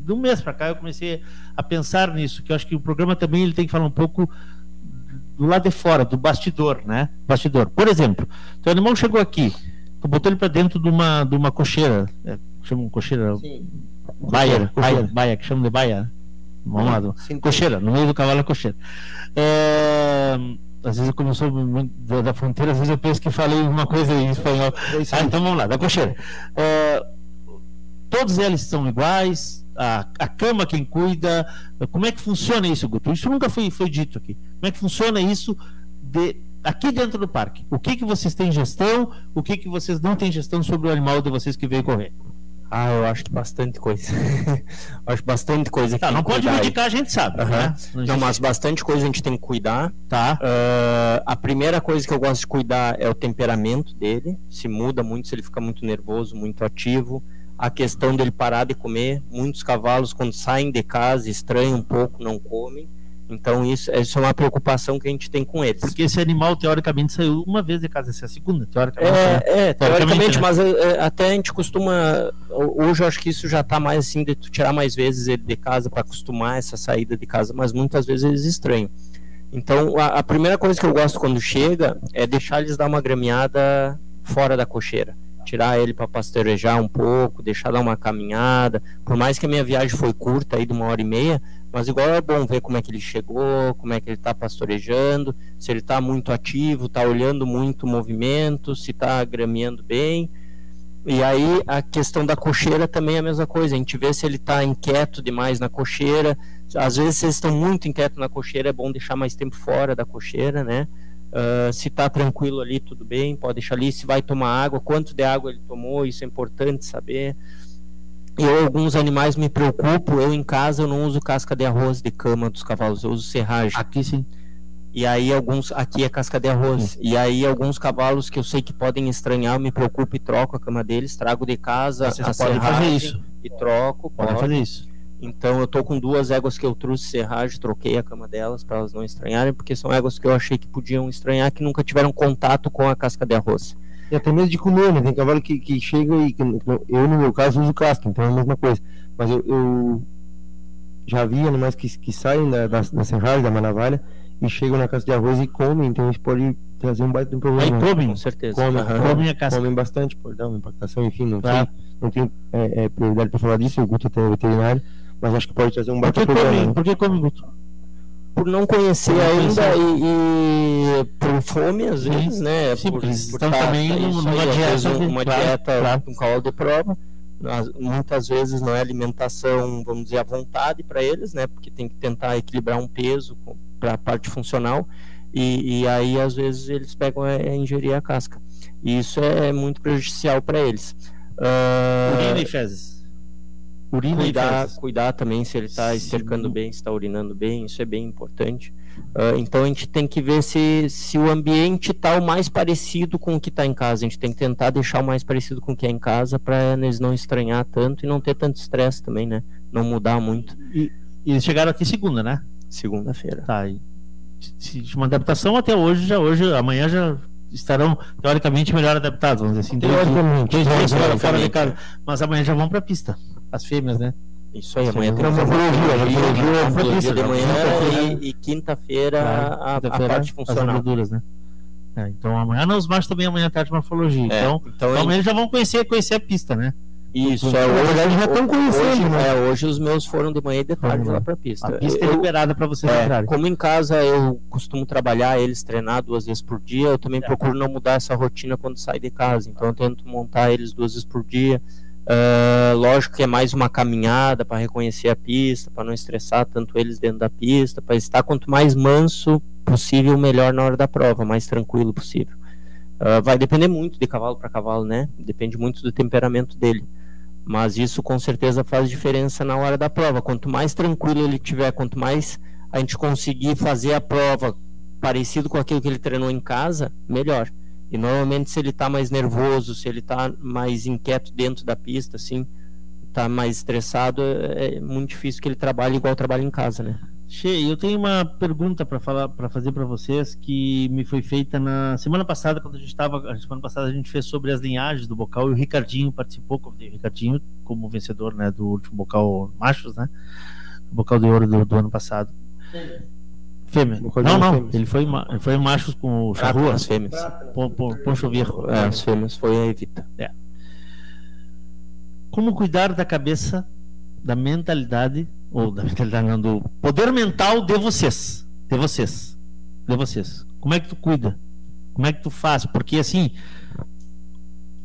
de um mês pra cá eu comecei a pensar nisso, que eu acho que o programa também ele tem que falar um pouco do lado de fora, do bastidor, né? Bastidor. Por exemplo, teu animal chegou aqui, tu botou ele pra dentro de uma, de uma cocheira, é, chama cocheira, Sim. baia, baia, baia, que chama de baia. Vamos lá, do- cocheira, no meio do cavalo é cocheira. É, às vezes, eu muito da, da fronteira, às vezes eu penso que falei uma coisa em espanhol. Ah, então vamos lá, da cocheira. É, todos eles são iguais, a, a cama quem cuida. Como é que funciona isso, Guto? Isso nunca foi, foi dito aqui. Como é que funciona isso de, aqui dentro do parque? O que, que vocês têm gestão? O que, que vocês não têm gestão sobre o animal de vocês que veio correr? Ah, eu acho que bastante coisa. acho bastante coisa. Tá, não pode indicar, a gente sabe. Aham. Né? Não, mas bastante coisa a gente tem que cuidar. Tá. Ah, a primeira coisa que eu gosto de cuidar é o temperamento dele. Se muda muito, se ele fica muito nervoso, muito ativo. A questão dele parar de comer. Muitos cavalos, quando saem de casa, estranham um pouco, não comem. Então, isso, isso é uma preocupação que a gente tem com eles. Porque esse animal, teoricamente, saiu uma vez de casa, essa é a segunda, teoricamente. né? É, é, teoricamente, né? mas é, é, até a gente costuma. Hoje eu acho que isso já tá mais assim, de tu tirar mais vezes ele de casa para acostumar essa saída de casa, mas muitas vezes eles estranham. Então, a, a primeira coisa que eu gosto quando chega é deixar eles dar uma grameada fora da cocheira. Tirar ele para pastorejar um pouco, deixar dar uma caminhada. Por mais que a minha viagem foi curta, aí de uma hora e meia, mas igual é bom ver como é que ele chegou, como é que ele está pastorejando, se ele está muito ativo, está olhando muito o movimento, se está grameando bem. E aí a questão da cocheira também é a mesma coisa. A gente vê se ele está inquieto demais na cocheira. Às vezes, se eles estão muito inquietos na cocheira, é bom deixar mais tempo fora da cocheira, né? Ah, se está tranquilo ali, tudo bem, pode deixar ali. Se vai tomar água, quanto de água ele tomou, isso é importante saber. Eu, alguns animais me preocupam. Eu, em casa, eu não uso casca de arroz de cama dos cavalos, eu uso serragem. Aqui sim. E aí alguns aqui é casca de arroz. E aí alguns cavalos que eu sei que podem estranhar, eu me preocupo e troco a cama deles, trago de casa Vocês a podem fazer serragem isso. e troco. Podem pode. fazer isso. Então eu tô com duas éguas que eu trouxe serragem, troquei a cama delas para elas não estranharem, porque são éguas que eu achei que podiam estranhar que nunca tiveram contato com a casca de arroz. E até mesmo de comer, né? Tem cavalo que, que chega e. Eu, no meu caso, uso casca, então é a mesma coisa. Mas eu, eu já vi animais que, que saem da, da, da serragem, da manavalha, e chegam na casa de arroz e comem, então isso pode trazer um baita de um problema. Aí comem, Com certeza. Comem, Aham. Comem a casca. comem bastante, pode dar uma impactação, enfim, não Tá. sei, não tenho é, é, prioridade para falar disso, o Guto até é veterinário, mas acho que pode trazer um Por baita que problema. comem? né? Por que comem, Guto? Por não conhecer Por não ainda e, e por fome, às Sim. vezes, né? Sim, por, porque eles por estão tá- também isso numa aí, dieta uma claro, dieta claro. com cavalo de prova. Muitas vezes não é alimentação, vamos dizer, à vontade para eles, né? Porque tem que tentar equilibrar um peso para a parte funcional. E, e aí, às vezes, eles pegam é, é ingerir a casca. E isso é muito prejudicial para eles. Ah, Urina e fezes. Urina cuidar, cuidar também se ele está estercando bem, se está urinando bem, isso é bem importante. Ah, então a gente tem que ver se, se o ambiente está o mais parecido com o que está em casa. A gente tem que tentar deixar o mais parecido com o que é em casa para eles não estranhar tanto e não ter tanto estresse também, né? Não mudar muito. E, e eles chegaram aqui segunda, né? Segunda-feira. Tá. E se se uma adaptação até hoje, já hoje, amanhã já estarão teoricamente melhor adaptados, vamos dizer assim. Dois- Teoricamente, dois dias fora, de teoricamente, casa. Mas amanhã já vão pra pista. As fêmeas, né? Isso aí, amanhã tem morfologia, de manhã e, e quinta-feira a, a quinta-feira, parte as funcional. gorduras, né? É, então amanhã não, os machos também amanhã à tarde morfologia. É, então, então então a amanhã já vão conhecer, conhecer a pista, né? Isso, Na é hoje, verdade, já estão conhecendo, hoje, né? é, hoje os meus foram de manhã e de tarde lá pra pista. A pista é Eu- liberada para vocês é, entrarem. como em casa eu costumo trabalhar, eles treinar duas vezes por dia, eu também procuro não mudar essa rotina quando saio de casa. Então eu tento montar eles duas vezes por dia. Ah, lógico que é mais uma caminhada para reconhecer a pista, para não estressar tanto eles dentro da pista, para estar quanto mais manso possível, melhor na hora da prova, mais tranquilo possível. Ah, vai depender muito de cavalo para cavalo, né? Depende muito do temperamento dele. Mas isso com certeza faz diferença na hora da prova. Quanto mais tranquilo ele tiver, quanto mais a gente conseguir fazer a prova parecido com aquilo que ele treinou em casa, melhor. E normalmente se ele tá mais nervoso, se ele tá mais inquieto dentro da pista, assim, tá mais estressado, é é muito difícil que ele trabalhe igual trabalha em casa, né? Che, eu tenho uma pergunta para falar, para fazer para vocês que me foi feita na semana passada quando a gente estava, a semana passada a gente fez sobre as linhagens do bocal e o Ricardinho participou, como o Ricardinho como vencedor, né, do último bocal machos, né, bocal de ouro do, do ano passado. Fêmea. Não, não, ele foi ma- ele foi machos com o Prata charrua. nas fêmeas. Pon- pon- Poncho Viejo. É, as fêmeas foi a Evita. É. Como cuidar da cabeça, da mentalidade, ou da mentalidade não, do poder mental de vocês. De vocês. De vocês. Como é que tu cuida? Como é que tu faz? Porque assim,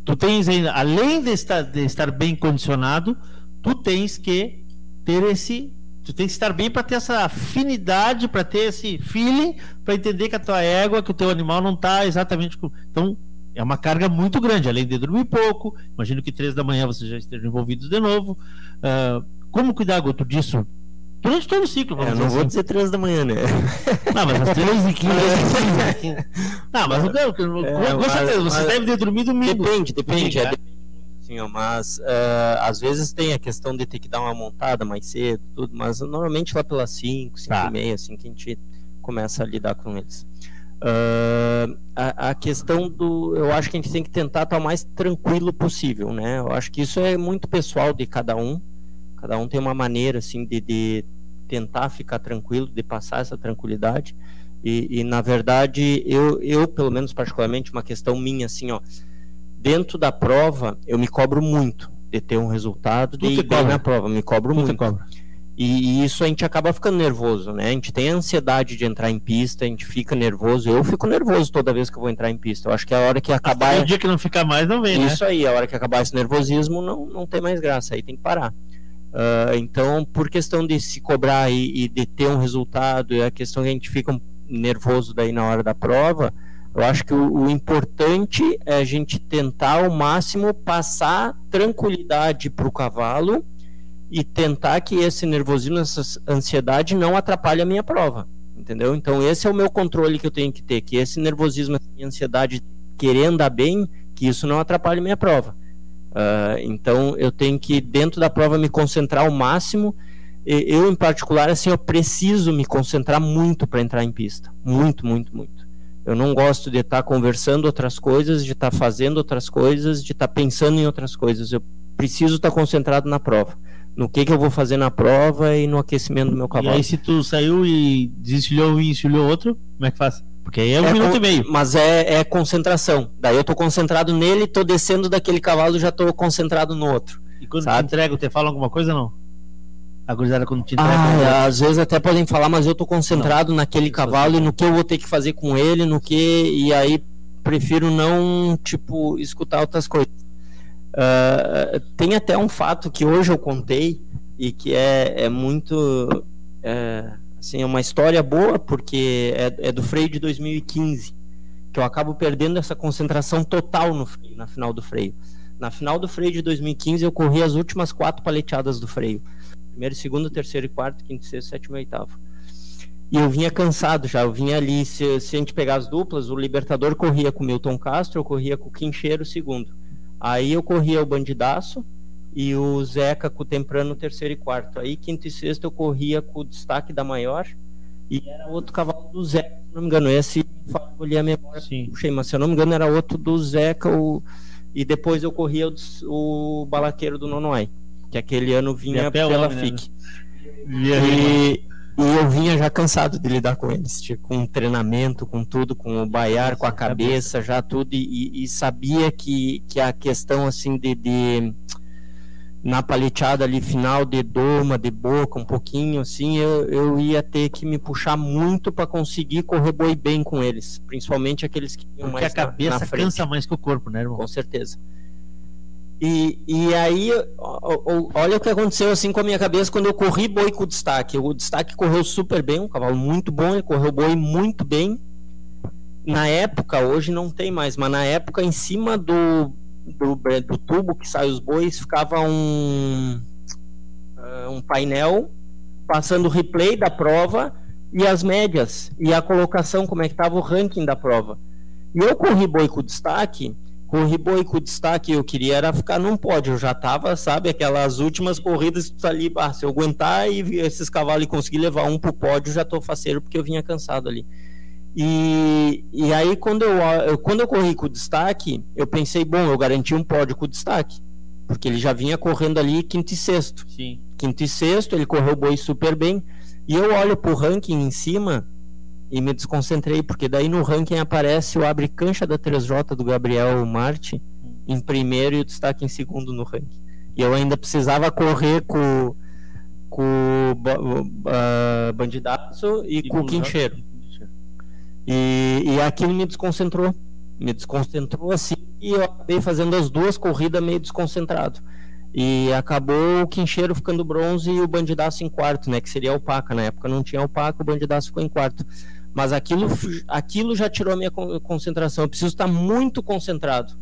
tu tens ainda, além de estar, de estar bem condicionado, tu tens que ter esse. Tu tens que estar bem para ter essa afinidade, para ter esse feeling, para entender que a tua égua, que o teu animal não está exatamente com. Então, é uma carga muito grande, além de dormir pouco. Imagino que três da manhã vocês já estejam envolvidos de novo. Ah, como cuidar, Guto, disso? Durante todo o ciclo, vamos É, eu não dizer vou assim. dizer três da manhã, né? Não, mas às três e quinze. Não, mas quero, com É, com certeza, você mas- deve ter dormido domingo. Depende, depende. É, né? depende mas ah, às vezes tem a questão de ter que dar uma montada mais cedo, tudo, mas normalmente lá pelas 5, 5 Tá. e meia, assim que a gente começa a lidar com eles. Ah, a, a questão do. Eu acho que a gente tem que tentar estar o mais tranquilo possível, né? Eu acho que isso é muito pessoal de cada um. Cada um tem uma maneira, assim, de, de tentar ficar tranquilo, de passar essa tranquilidade. E, e, na verdade, eu, eu, pelo menos particularmente, uma questão minha, assim, ó, dentro da prova, eu me cobro muito de ter um resultado, de Tu ir bem na prova, me cobro Tu muito. E, e isso a gente acaba ficando nervoso, né? A gente tem a ansiedade de entrar em pista, a gente fica nervoso. Eu fico nervoso toda vez que eu vou entrar em pista. Eu acho que a hora que acabar. Até o dia que não ficar mais, não vem, né? Isso aí, a hora que acabar esse nervosismo, não, não tem mais graça, aí tem que parar. Ah, então, por questão de se cobrar e, e de ter um resultado, é a questão que a gente fica nervoso daí na hora da prova, eu acho que o, o importante é a gente tentar ao máximo passar tranquilidade para o cavalo e tentar que esse nervosismo, essa ansiedade não atrapalhe a minha prova, entendeu? Então esse é o meu controle que eu tenho que ter, que esse nervosismo, essa ansiedade querer andar bem, que isso não atrapalhe minha prova. Ah, então eu tenho que dentro da prova me concentrar ao máximo. Eu em particular assim eu preciso me concentrar muito para entrar em pista, muito, muito, muito. Eu não gosto de estar tá conversando outras coisas, de estar tá fazendo outras coisas, de estar tá pensando em outras coisas. Eu preciso estar tá concentrado na prova. No que, que eu vou fazer na prova e no aquecimento do meu cavalo. E aí, se tu saiu e desencilhou e encilhou outro, como é que faz? Porque aí é um é minuto e meio. Mas é, é concentração. Daí eu tô concentrado nele, tô descendo daquele cavalo, já tô concentrado no outro. E quando sabe? te entrega, te fala alguma coisa não? A gurizada quando te entrega. Ah, às vezes até podem falar, mas eu tô concentrado não. naquele cavalo e no que eu vou ter que fazer com ele, no que. E aí prefiro não, tipo, escutar outras coisas. Uh, tem até um fato que hoje eu contei e que é, é muito. É, assim, é uma história boa, porque é, é do freio de 2015, que eu acabo perdendo essa concentração total no freio, na final do freio. Na final do freio de 2015, eu corri as últimas quatro paleteadas do freio primeiro, segundo, terceiro e quarto, quinto, sexto, sétimo e oitavo. E eu vinha cansado já, eu vinha ali, se, se a gente pegar as duplas, o Libertador corria com o Milton Castro, eu corria com o Quincheiro, segundo. Aí eu corria o Bandidaço e o Zeca com o Temprano, terceiro e quarto. Aí quinto e sexto eu corria com o destaque da maior e era outro cavalo do Zeca, se não me engano. Esse eu li a memória, Sim. puxei, mas se eu não me engano era outro do Zeca, o... e depois eu corria o, o Balaqueiro do Nonoai que aquele ano vinha pela homem, FIC. Né? E, e, eu vinha já cansado de lidar com eles, tipo, com treinamento, com tudo, com o baiar, com a cabeça, já tudo, e, e, sabia que, que a questão assim de, de na paleteada ali final de doma, de boca, um pouquinho assim, eu, eu ia ter que me puxar muito para conseguir correr boi bem com eles, principalmente aqueles que iam mais a cabeça na, na cansa mais que o corpo, né, irmão? Com certeza. E, e aí, olha o que aconteceu assim com a minha cabeça quando eu corri boi com o destaque. O destaque correu super bem, um cavalo muito bom, ele correu boi muito bem. Na época, hoje não tem mais, mas na época, em cima do, do, do tubo que sai os bois, ficava um, uh, um painel passando o replay da prova e as médias e a colocação, como é que estava o ranking da prova. E eu corri boi com destaque corri boi com destaque, eu queria era ficar num pódio, eu já tava, sabe, aquelas últimas corridas tá ali, ah, se eu aguentar e esses cavalos e conseguir levar um pro pódio, já tô faceiro porque eu vinha cansado ali. E, e aí quando eu, eu, quando eu corri com destaque, eu pensei, bom, eu garanti um pódio com destaque, porque ele já vinha correndo ali quinto e sexto. Sim. Quinto e sexto, ele correu boi super bem. E eu olho pro ranking em cima, e me desconcentrei, porque daí no ranking aparece o abre cancha da 3J do Gabriel Marte em primeiro e o destaque em segundo no ranking. E eu ainda precisava correr com com uh, Bandidaço e, e com o Quincheiro. E, e aquilo me desconcentrou. Me desconcentrou assim e eu acabei fazendo as duas corridas meio desconcentrado. E acabou o Quincheiro ficando bronze e o Bandidaço em quarto, né? Que seria o Paca. Na época não tinha o Paca, o Bandidaço ficou em quarto. Mas aquilo, aquilo já tirou a minha concentração. Eu preciso estar muito concentrado.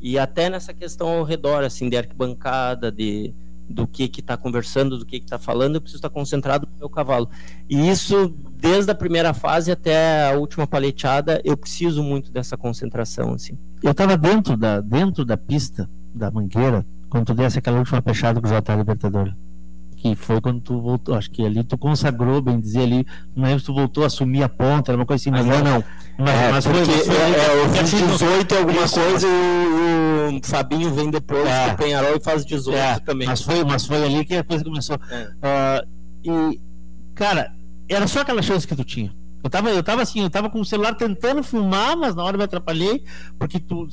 E até nessa questão ao redor, assim, de arquibancada, de, do que que está conversando, do que que está falando, eu preciso estar concentrado no meu cavalo. E isso, desde a primeira fase até a última paleteada, eu preciso muito dessa concentração, assim. Eu estava dentro da, dentro da pista da Mangueira, quando tu desse aquela última fechada com o JR Libertador que foi quando tu voltou, acho que ali tu consagrou, bem dizer ali, não lembro se tu voltou a assumir a ponta, era uma coisa assim, mas, mas não, não. Mas, é, mas foi, foi, é, é, eu fiz 18 alguma isso, coisa e o, o, Fabinho vem depois é, do Penharol e faz 18 é, também. Mas foi, mas foi ali que a coisa começou. Uh, e, cara, era só aquela chance que tu tinha. Eu tava, eu tava assim, eu tava com o celular tentando filmar, mas na hora eu me atrapalhei, porque tu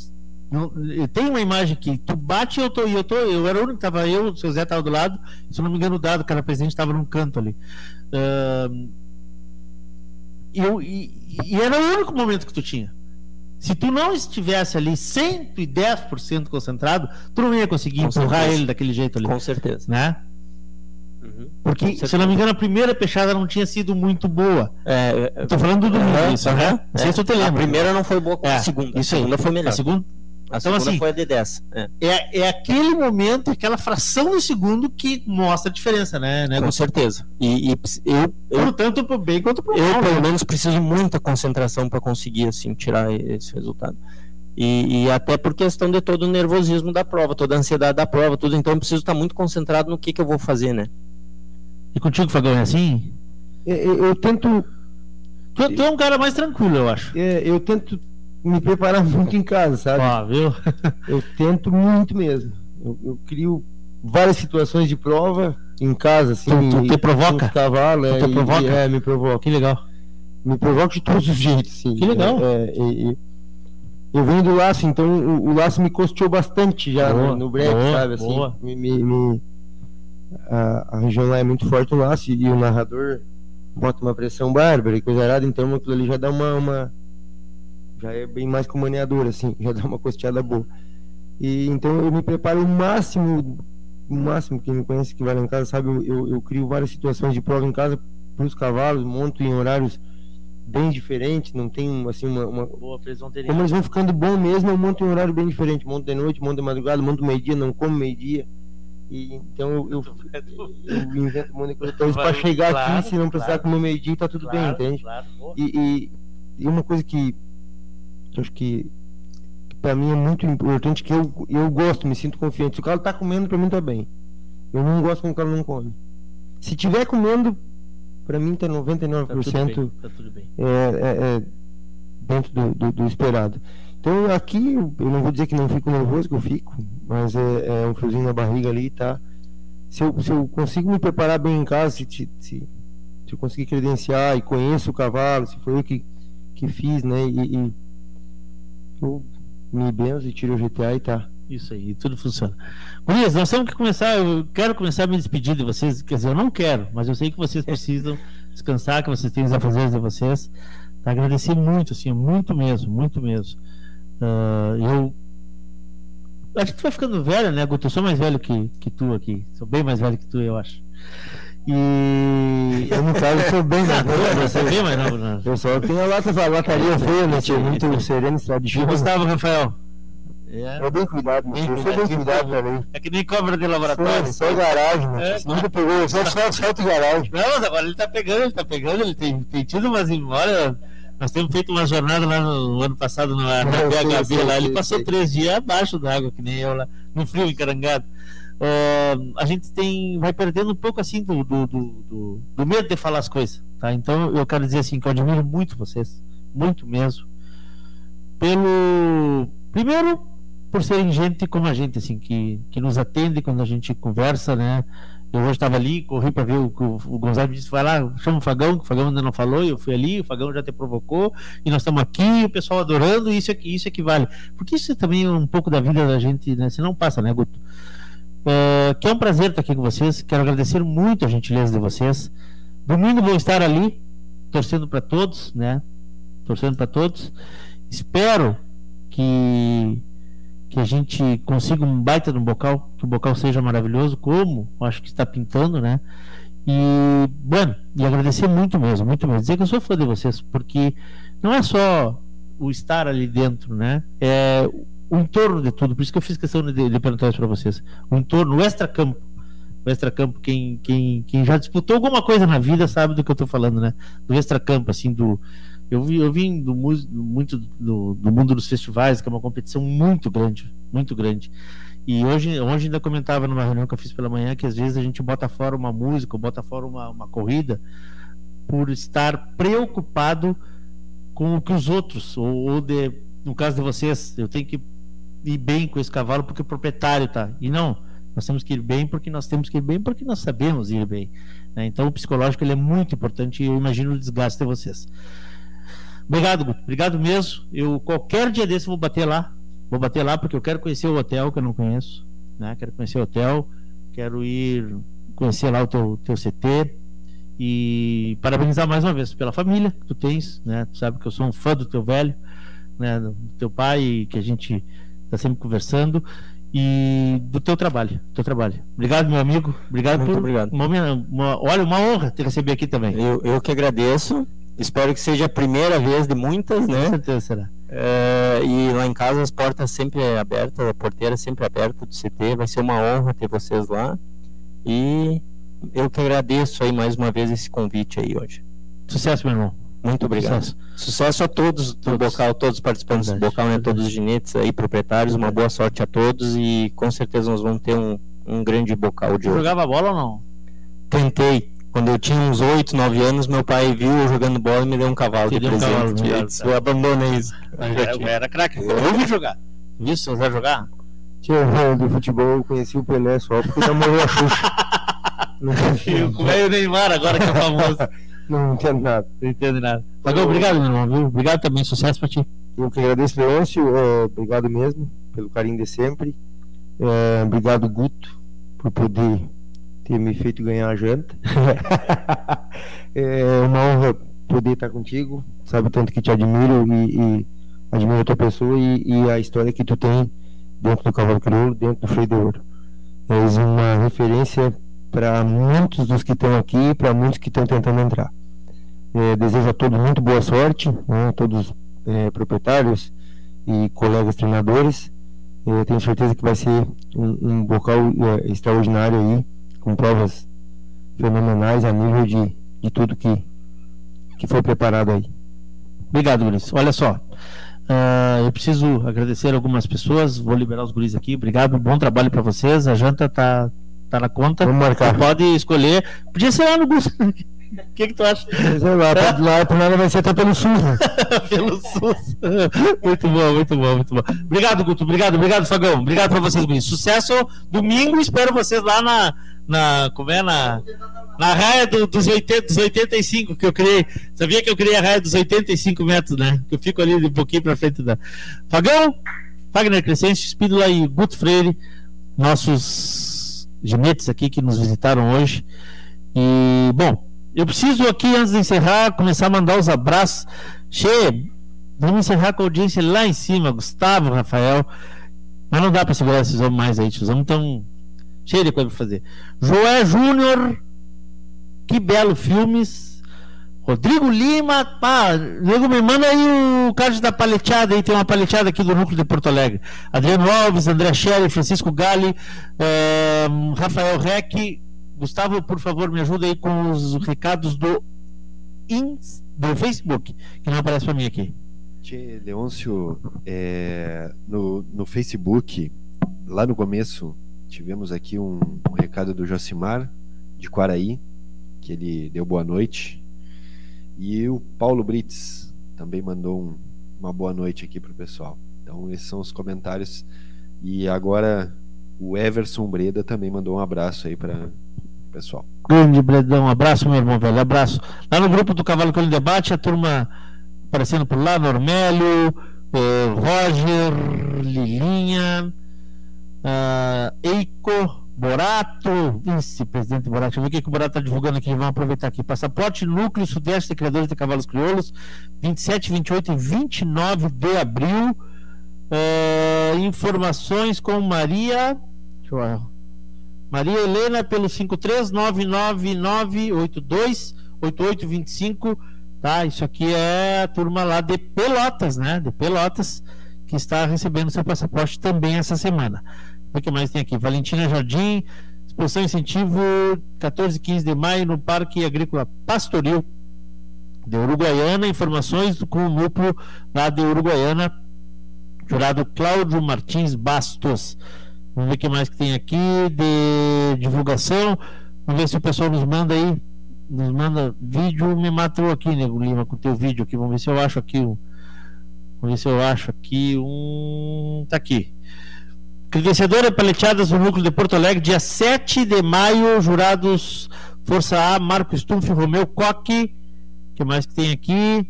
não, tem uma imagem que tu bate e eu tô, eu tô, eu era o único que tava, eu, o seu Zé tava do lado, se eu não me engano, o dado, que era presente, estava num canto ali. Uh, eu, e, e, era o único momento que tu tinha. Se tu não estivesse ali 110% concentrado, tu não ia conseguir Com empurrar certeza. ele daquele jeito ali. Com certeza. Né? Uhum. Porque, se eu não me engano, a primeira peixada não tinha sido muito boa. É, é Tô falando do domingo, é, isso, né? Não sei se te. A primeira não foi boa com é, a segunda. Isso a segunda foi melhor. A segunda, a então, assim, foi a de 10. É. é. É, aquele momento, aquela fração de segundo que mostra a diferença, né? né Com certeza. E, e eu, eu, tanto pro bem quanto pro mal. Eu, pelo né? menos, preciso muita concentração para conseguir, assim, tirar esse resultado. E, e, até por questão de todo o nervosismo da prova, toda a ansiedade da prova, tudo. Então, eu preciso estar muito concentrado no que, que eu vou fazer, né? E contigo, Fagão, é assim? Eu, eu, eu tento Tu, tu é um cara mais tranquilo, eu acho. É, eu tento me preparar muito em casa, sabe? Ó, viu? eu tento muito mesmo. Eu, eu crio várias situações de prova em casa, assim. Tu- tu te provoca? com Cavalo, Tu é, te e- provoca? É, me provoca. Que legal. Me provoca de todos os jeitos, sim. Que legal. É, é, e- e eu venho do laço, então o, o laço me costeou bastante já Boa, no, no break, boa, sabe? Assim, boa. Me, me- me- a, a região lá é muito forte no laço e, o narrador bota uma pressão bárbara e coisa arada, então aquilo ali já dá uma, uma- já é bem mais que um maneador, assim, já dá uma costeada boa. E então eu me preparo o máximo, o máximo, quem me conhece que vai lá em casa sabe, eu, eu, eu crio várias situações de prova em casa para os cavalos, monto em horários bem diferentes, não tem assim uma, uma- Boa, eles terem. como eles vão ficando bom mesmo, eu monto em um horário bem diferente, monto de noite, monto de madrugada, monto meio-dia, não como meio-dia. E então eu, eu, eu invento um monte de coisa eles pra chegar Claro, aqui, se não precisar claro. comer meio-dia, tá tudo Claro, bem, entende? E, e, e uma coisa que acho que, que para mim é muito importante, que eu, eu gosto, me sinto confiante. Se o cara tá comendo, pra mim tá bem. Eu não gosto quando o cara não come. Se tiver comendo, pra mim tá 99% Tá tudo bem, tá tudo bem. é, é- é dentro do, do- do esperado. Então aqui eu não vou dizer que não fico nervoso, que eu fico, mas é, é um friozinho na barriga ali, tá? Se eu, se eu consigo me preparar bem em casa, se, se, se, se eu conseguir credenciar e conheço o cavalo, se foi eu que, que fiz, né? E, e eu me benzo e tiro o GTA e tá. Isso aí, tudo funciona. Gurias, nós temos que começar. Eu quero começar a me despedir de vocês. Quer dizer, eu não quero, mas eu sei que vocês precisam descansar, que vocês têm os afazeres de vocês. Tá, agradecer muito, assim, muito mesmo, muito mesmo. Ah, eu. Acho que tu vai ficando velho, né, Guto? Eu sou mais velho que, que tu aqui. Sou bem mais velho que tu, eu acho. E. Eu, no caso, sou bem mais novo, Você é bem mais novo, né? Eu só tenho a lata, a lataria feia, né? Tinha muito sereno, estrada de E. Gustavo Rafael? É bem cuidado, meu filho. Eu sou bem cuidado também. É que nem cobra de laboratório. Só, só garagem, É. né? Nunca pegou, só e garagem. Não, mas agora ele tá pegando, ele tá pegando, ele tem, tem tido umas. Olha, nós temos feito uma jornada lá no, no ano passado na, na Eu PHB lá, ele passou três dias abaixo d'água, que nem eu lá, no frio encarangado. Ah, a gente tem, vai perdendo um pouco assim do, do, do, do- do medo de falar as coisas, tá? Então eu quero dizer assim que eu admiro muito vocês, muito mesmo, pelo primeiro por serem gente como a gente, assim, que, que nos atende quando a gente conversa, né? Eu hoje estava ali, corri para ver o que o, Gonzalo disse, vai lá, chama o Fagão, que o Fagão ainda não falou, e eu fui ali, o Fagão já te provocou, e nós estamos aqui, o pessoal adorando, isso aqui, isso é que vale. Porque isso também é um pouco da vida da gente, né? Se não passa, né, Guto? Ah, que é um prazer estar aqui com vocês, quero agradecer muito a gentileza de vocês. Domingo vou estar ali, torcendo para todos, né? Torcendo para todos. Espero que que a gente consiga um baita no bocal, que o bocal seja maravilhoso, como acho que está pintando, né? E, bueno, e agradecer muito mesmo, muito mesmo. Dizer que eu sou fã de vocês, porque não é só o estar ali dentro, né? É o entorno de tudo. Por isso que eu fiz questão de, de perguntar isso para vocês. O entorno, o extra-campo. O extra-campo, quem, quem, quem já disputou alguma coisa na vida sabe do que eu estou falando, né? Do extra-campo, assim, do, eu, eu vim do, muito do, do mundo dos festivais, que é uma competição muito grande, muito grande. E hoje, hoje ainda comentava numa reunião que eu fiz pela manhã que às vezes a gente bota fora uma música, bota fora uma, uma corrida, por estar preocupado com o que os outros, ou, ou de, no caso de vocês, eu tenho que ir bem com esse cavalo porque o proprietário tá. E não, nós temos que ir bem porque nós temos que ir bem porque nós sabemos ir bem. né? Então o psicológico ele é muito importante e eu imagino o desgaste de vocês. Obrigado, Guto. Obrigado mesmo. Eu qualquer dia desse eu vou bater lá. Vou bater lá porque eu quero conhecer o hotel que eu não conheço. Né? Quero conhecer o hotel. Quero ir conhecer lá o teu, teu CT. E parabenizar mais uma vez pela família que tu tens. Né? Tu sabe que eu sou um fã do teu velho, né? do teu pai, que a gente está sempre conversando. E do teu trabalho, teu trabalho. Obrigado, meu amigo. Obrigado Muito por obrigado. Uma, uma- olha, uma honra te receber aqui também. Eu, eu que agradeço. Espero que seja a primeira vez de muitas, né? Com certeza será. É, e lá em casa as portas sempre abertas, a porteira sempre aberta do CT. Vai ser uma honra ter vocês lá. E eu que agradeço aí mais uma vez esse convite aí hoje. Sucesso, meu irmão. Muito obrigado. Sucesso. Sucesso, a todos do bocal, todos os participantes do bocal, né? Todos os ginetes aí, proprietários, uma boa sorte a todos e com certeza nós vamos ter um, um grande bocal de hoje. jogava bola ou não? Tentei, Quando eu tinha uns 8, 9 anos, meu pai viu eu jogando bola e me deu um cavalo Te de deu um cavalo, presente. obrigado. Eu disse, eu abandonei isso. Eu era craque, eu ouvi jogar. Viu, você vai jogar? Tinha um de futebol, eu conheci o Pelé só porque namorou a Xuxa. Não E o Neymar, agora que é famoso. Não entendo nada. Não entendo nada. Pagou, obrigado, meu irmão, viu? Obrigado também, sucesso pra ti. Eu que agradeço, Leôncio. é, obrigado mesmo pelo carinho de sempre. É, obrigado, Guto, por poder ter me feito ganhar a janta. é uma honra poder estar contigo. Sabe tanto que te admiro e, e admiro a tua pessoa e, e a história que tu tem dentro do Cavalo Crioulo, dentro do Freio de Ouro. És uma referência para muitos dos que estão aqui, para muitos que estão tentando entrar. É, desejo a todos muito boa sorte, né, todos é, proprietários e colegas treinadores. Eu tenho certeza que vai ser um, um bocal é, extraordinário aí, com provas fenomenais a nível de, de tudo que, que foi preparado aí. Obrigado, Guris. Olha só. ah, eu preciso agradecer algumas pessoas. Vou liberar os guris aqui. Obrigado, bom trabalho pra vocês. A janta tá, tá na conta. Vamos marcar. Você pode escolher. Podia ser lá no Gusto. O que, que tu acha? Sei lá, tá- lá por nada vai ser até pelo SUS. Né? Pelo SUS. Muito bom, muito bom, muito bom. Obrigado, Guto. Obrigado, obrigado, Fagão. Obrigado pra vocês, guris. Sucesso domingo. Espero vocês lá na. na como é? Na, na raia do- dos, 80, dos 85 que eu criei. Sabia que eu criei a raia dos 85 metros, né? Que eu fico ali um pouquinho pra frente da. Fagão, Fagner Crescente, Espídola e Guto Freire, nossos ginetes aqui que nos visitaram hoje. E, bom, eu preciso aqui, antes de encerrar, começar a mandar os abraços. Che, vamos encerrar com a audiência lá em cima, Gustavo, Rafael. Mas não dá pra segurar esses homens mais aí, esses homens estão de coisa pra fazer. Joé Júnior, que belo filmes. Rodrigo Lima, pá, nego me manda aí o card da paleteada aí, tem uma paleteada aqui do núcleo de Porto Alegre. Adriano Alves, André Scherry, Francisco Gali, eh, Rafael Reck, Gustavo, por favor, me ajuda aí com os recados do, ins- do Facebook, que não aparece pra mim aqui. Tchê, Leôncio, é, no, no Facebook, lá no começo, tivemos aqui um, um recado do Josimar, de Quaraí, que ele deu boa noite. E o Paulo Brits também mandou um- uma boa noite aqui pro pessoal. Então, esses são os comentários. E agora, o Everson Breda também mandou um abraço aí para o pessoal. Grande Bredão, abraço, meu irmão, velho, abraço. Lá no grupo do Cavalo Colho Debate, a turma aparecendo por lá, Normélio, eh, Roger, Lilinha, ah, Eiko, Borato, vice-presidente Borato. Deixa eu ver o que, que o Borato está divulgando aqui. Vamos aproveitar aqui. Passaporte Núcleo Sudeste de Criadores de Cavalos Crioulos, 27, 28 e 29 de abril. Ah, informações com Maria. Deixa eu Maria Helena pelo 53999828825, tá? Isso aqui é a turma lá de Pelotas, né? De Pelotas, que está recebendo seu passaporte também essa semana. O que mais tem aqui? Valentina Jardim, exposição incentivo 14 e 15 de maio no Parque Agrícola Pastoril de Uruguaiana, informações com o núcleo lá de Uruguaiana, jurado Cláudio Martins Bastos. Vamos ver o que mais que tem aqui de divulgação. Vamos ver se o pessoal nos manda aí. Nos manda vídeo. Me matou aqui, Nego Lima, com o teu vídeo aqui. Vamos ver se eu acho aqui um. Vamos ver se eu acho aqui um. Tá aqui. Credenciadora paleteadas no núcleo de Porto Alegre, dia 7 de maio. Jurados Força A, Marco Stumpf, Romeu Coque. O que mais que tem aqui?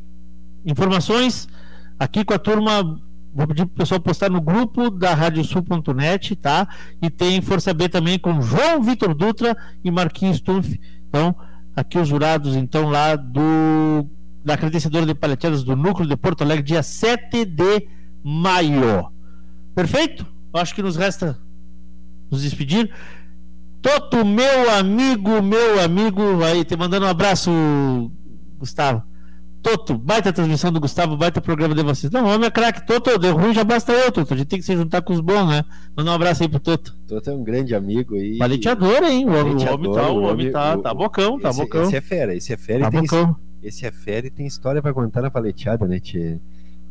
Informações. Aqui com a turma Vou pedir pro pessoal postar no grupo da radiosul.net, tá? E tem Força B também com João Vitor Dutra e Marquinhos Stumpf. Então, aqui os jurados, então, lá do da credenciadora de paleteadas do Núcleo de Porto Alegre, dia 7 de maio. Perfeito? Acho que nos resta nos despedir. Toto, meu amigo, meu amigo, aí, te mandando um abraço, Gustavo. Toto, baita transmissão do Gustavo, baita programa de vocês. Não, homem é craque, Toto, deu ruim, já basta eu, Toto. A gente tem que se juntar com os bons, né? Manda um abraço aí pro Toto. Toto é um grande amigo aí. Paleteador, hein? O homem, o homem Paleteador, tá, o homem tá, o- tá bocão, tá esse, bocão. Esse é fera, esse é fera Tá e tem, bocão. esse é fera e tem história pra contar na paleteada, né, tchê?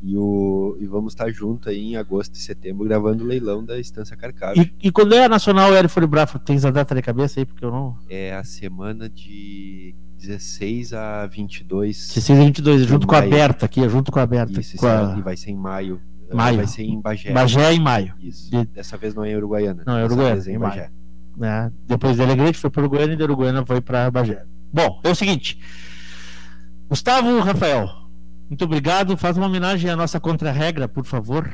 E, o, e vamos estar junto aí em agosto e setembro gravando o leilão da Estância Carcava. E, e quando é a Nacional Aerofone Brafo, tens a data de cabeça aí? Porque eu não. É a semana de 16 a 22. 16 a 22, de junto com a maio. aberta aqui, é junto com a aberta. Isso, com esse a- e vai ser em maio. Maio. Vai ser em Bagé. Bagé em maio. Isso. De- Dessa vez não é em Uruguaiana. Não, é Uruguaiana, é em em maio. Bagé. né? Depois de Alegrete foi para Uruguaiana e de Uruguaiana foi para Bagé. Bom, é o seguinte. Gustavo Rafael, muito obrigado. Faz uma homenagem à nossa contra-regra, por favor.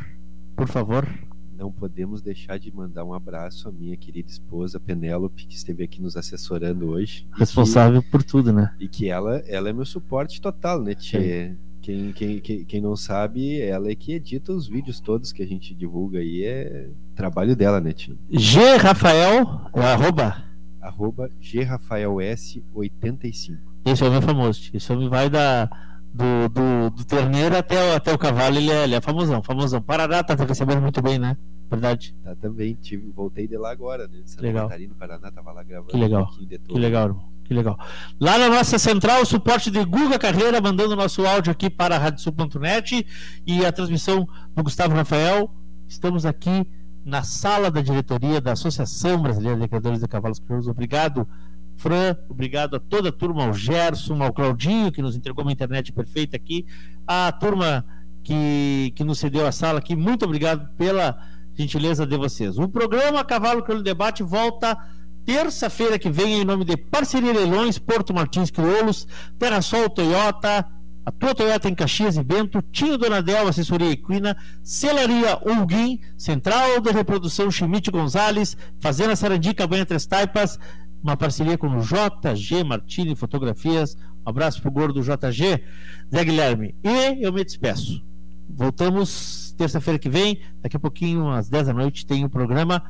Por favor. Não podemos deixar de mandar um abraço à minha querida esposa Penélope, que esteve aqui nos assessorando hoje. E que- Responsável por tudo, né? E que ela, ela é meu suporte total, né, Tchê? Quem, quem, quem, quem não sabe, ela é que edita os vídeos todos que a gente divulga aí. É trabalho dela, né, Tchê? G Rafael, é arroba. Arroba GRafaelS85. Esse é o meu famoso. Esse homem vai da, do, do, do terneiro até, o- até o cavalo, ele é, ele é famosão, famosão. Paraná tá recebendo muito bem, né? Verdade. Tá também, tive, voltei de lá agora, né? Santa Legal. Catarina, Paraná, tava lá gravando Que legal. um Que legal, irmão. Que legal. Lá na nossa central, o suporte de Guga Carreira, mandando nosso áudio aqui para a radiosul.net e a transmissão do Gustavo Rafael. Estamos aqui na sala da diretoria da Associação Brasileira de Criadores de Cavalos Crioulos. Obrigado, Fran. Obrigado a toda a turma, ao Gerson, ao Claudinho, que nos entregou uma internet perfeita aqui. A turma que, que nos cedeu a sala aqui. Muito obrigado pela gentileza de vocês. O programa Cavalo Crioulo Debate volta terça-feira que vem em nome de Parceria Leilões, Porto Martins Crioulos, Terrasol Toyota, a tua Toyota em Caxias e Bento, Tinho Donadel, Assessoria Equina, Celaria Ulguim, Central de Reprodução Chimite Gonzalez, Fazenda Sarandi, Cabanha Três Taipas, uma parceria com o JG Martini Fotografias. Um abraço pro gordo JG, Zé Guilherme. E eu me despeço. Voltamos terça-feira que vem, daqui a pouquinho, às 10 da noite, tem o programa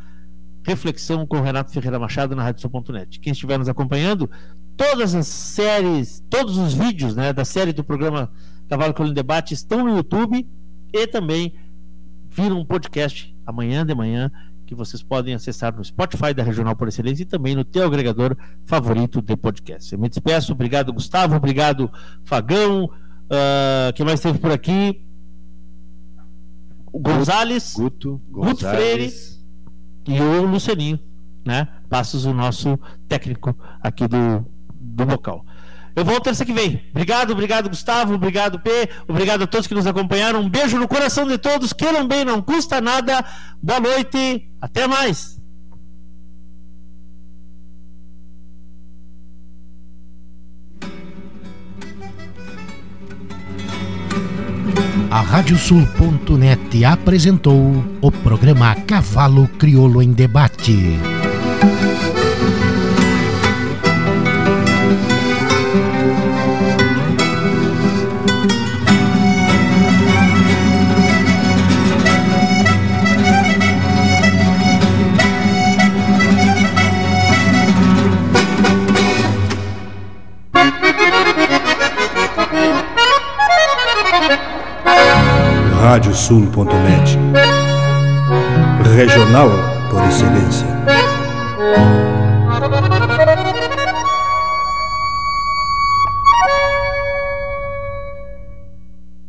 Reflexão com Renato Ferreira Machado na Radiosul.net. Quem estiver nos acompanhando, todas as séries, todos os vídeos né, da série do programa Cavalo Colino Debate estão no YouTube e também viram um podcast amanhã de manhã que vocês podem acessar no Spotify da Regional por Excelência e também no teu agregador favorito de podcast. Eu me despeço, obrigado Gustavo, obrigado Fagão, ah, quem mais esteve por aqui? O Gonzales, Guto, Guto. Freire e o Lucianinho, né? Passos o nosso técnico aqui do, do local. Eu volto terça que vem. Obrigado, obrigado, Gustavo. Obrigado, P. Obrigado a todos que nos acompanharam. Um beijo no coração de todos. Queiram bem, não custa nada. Boa noite. Até mais. A Radiosul.net apresentou o programa Cavalo Crioulo em Debate. Radiosul.net Regional por excelência.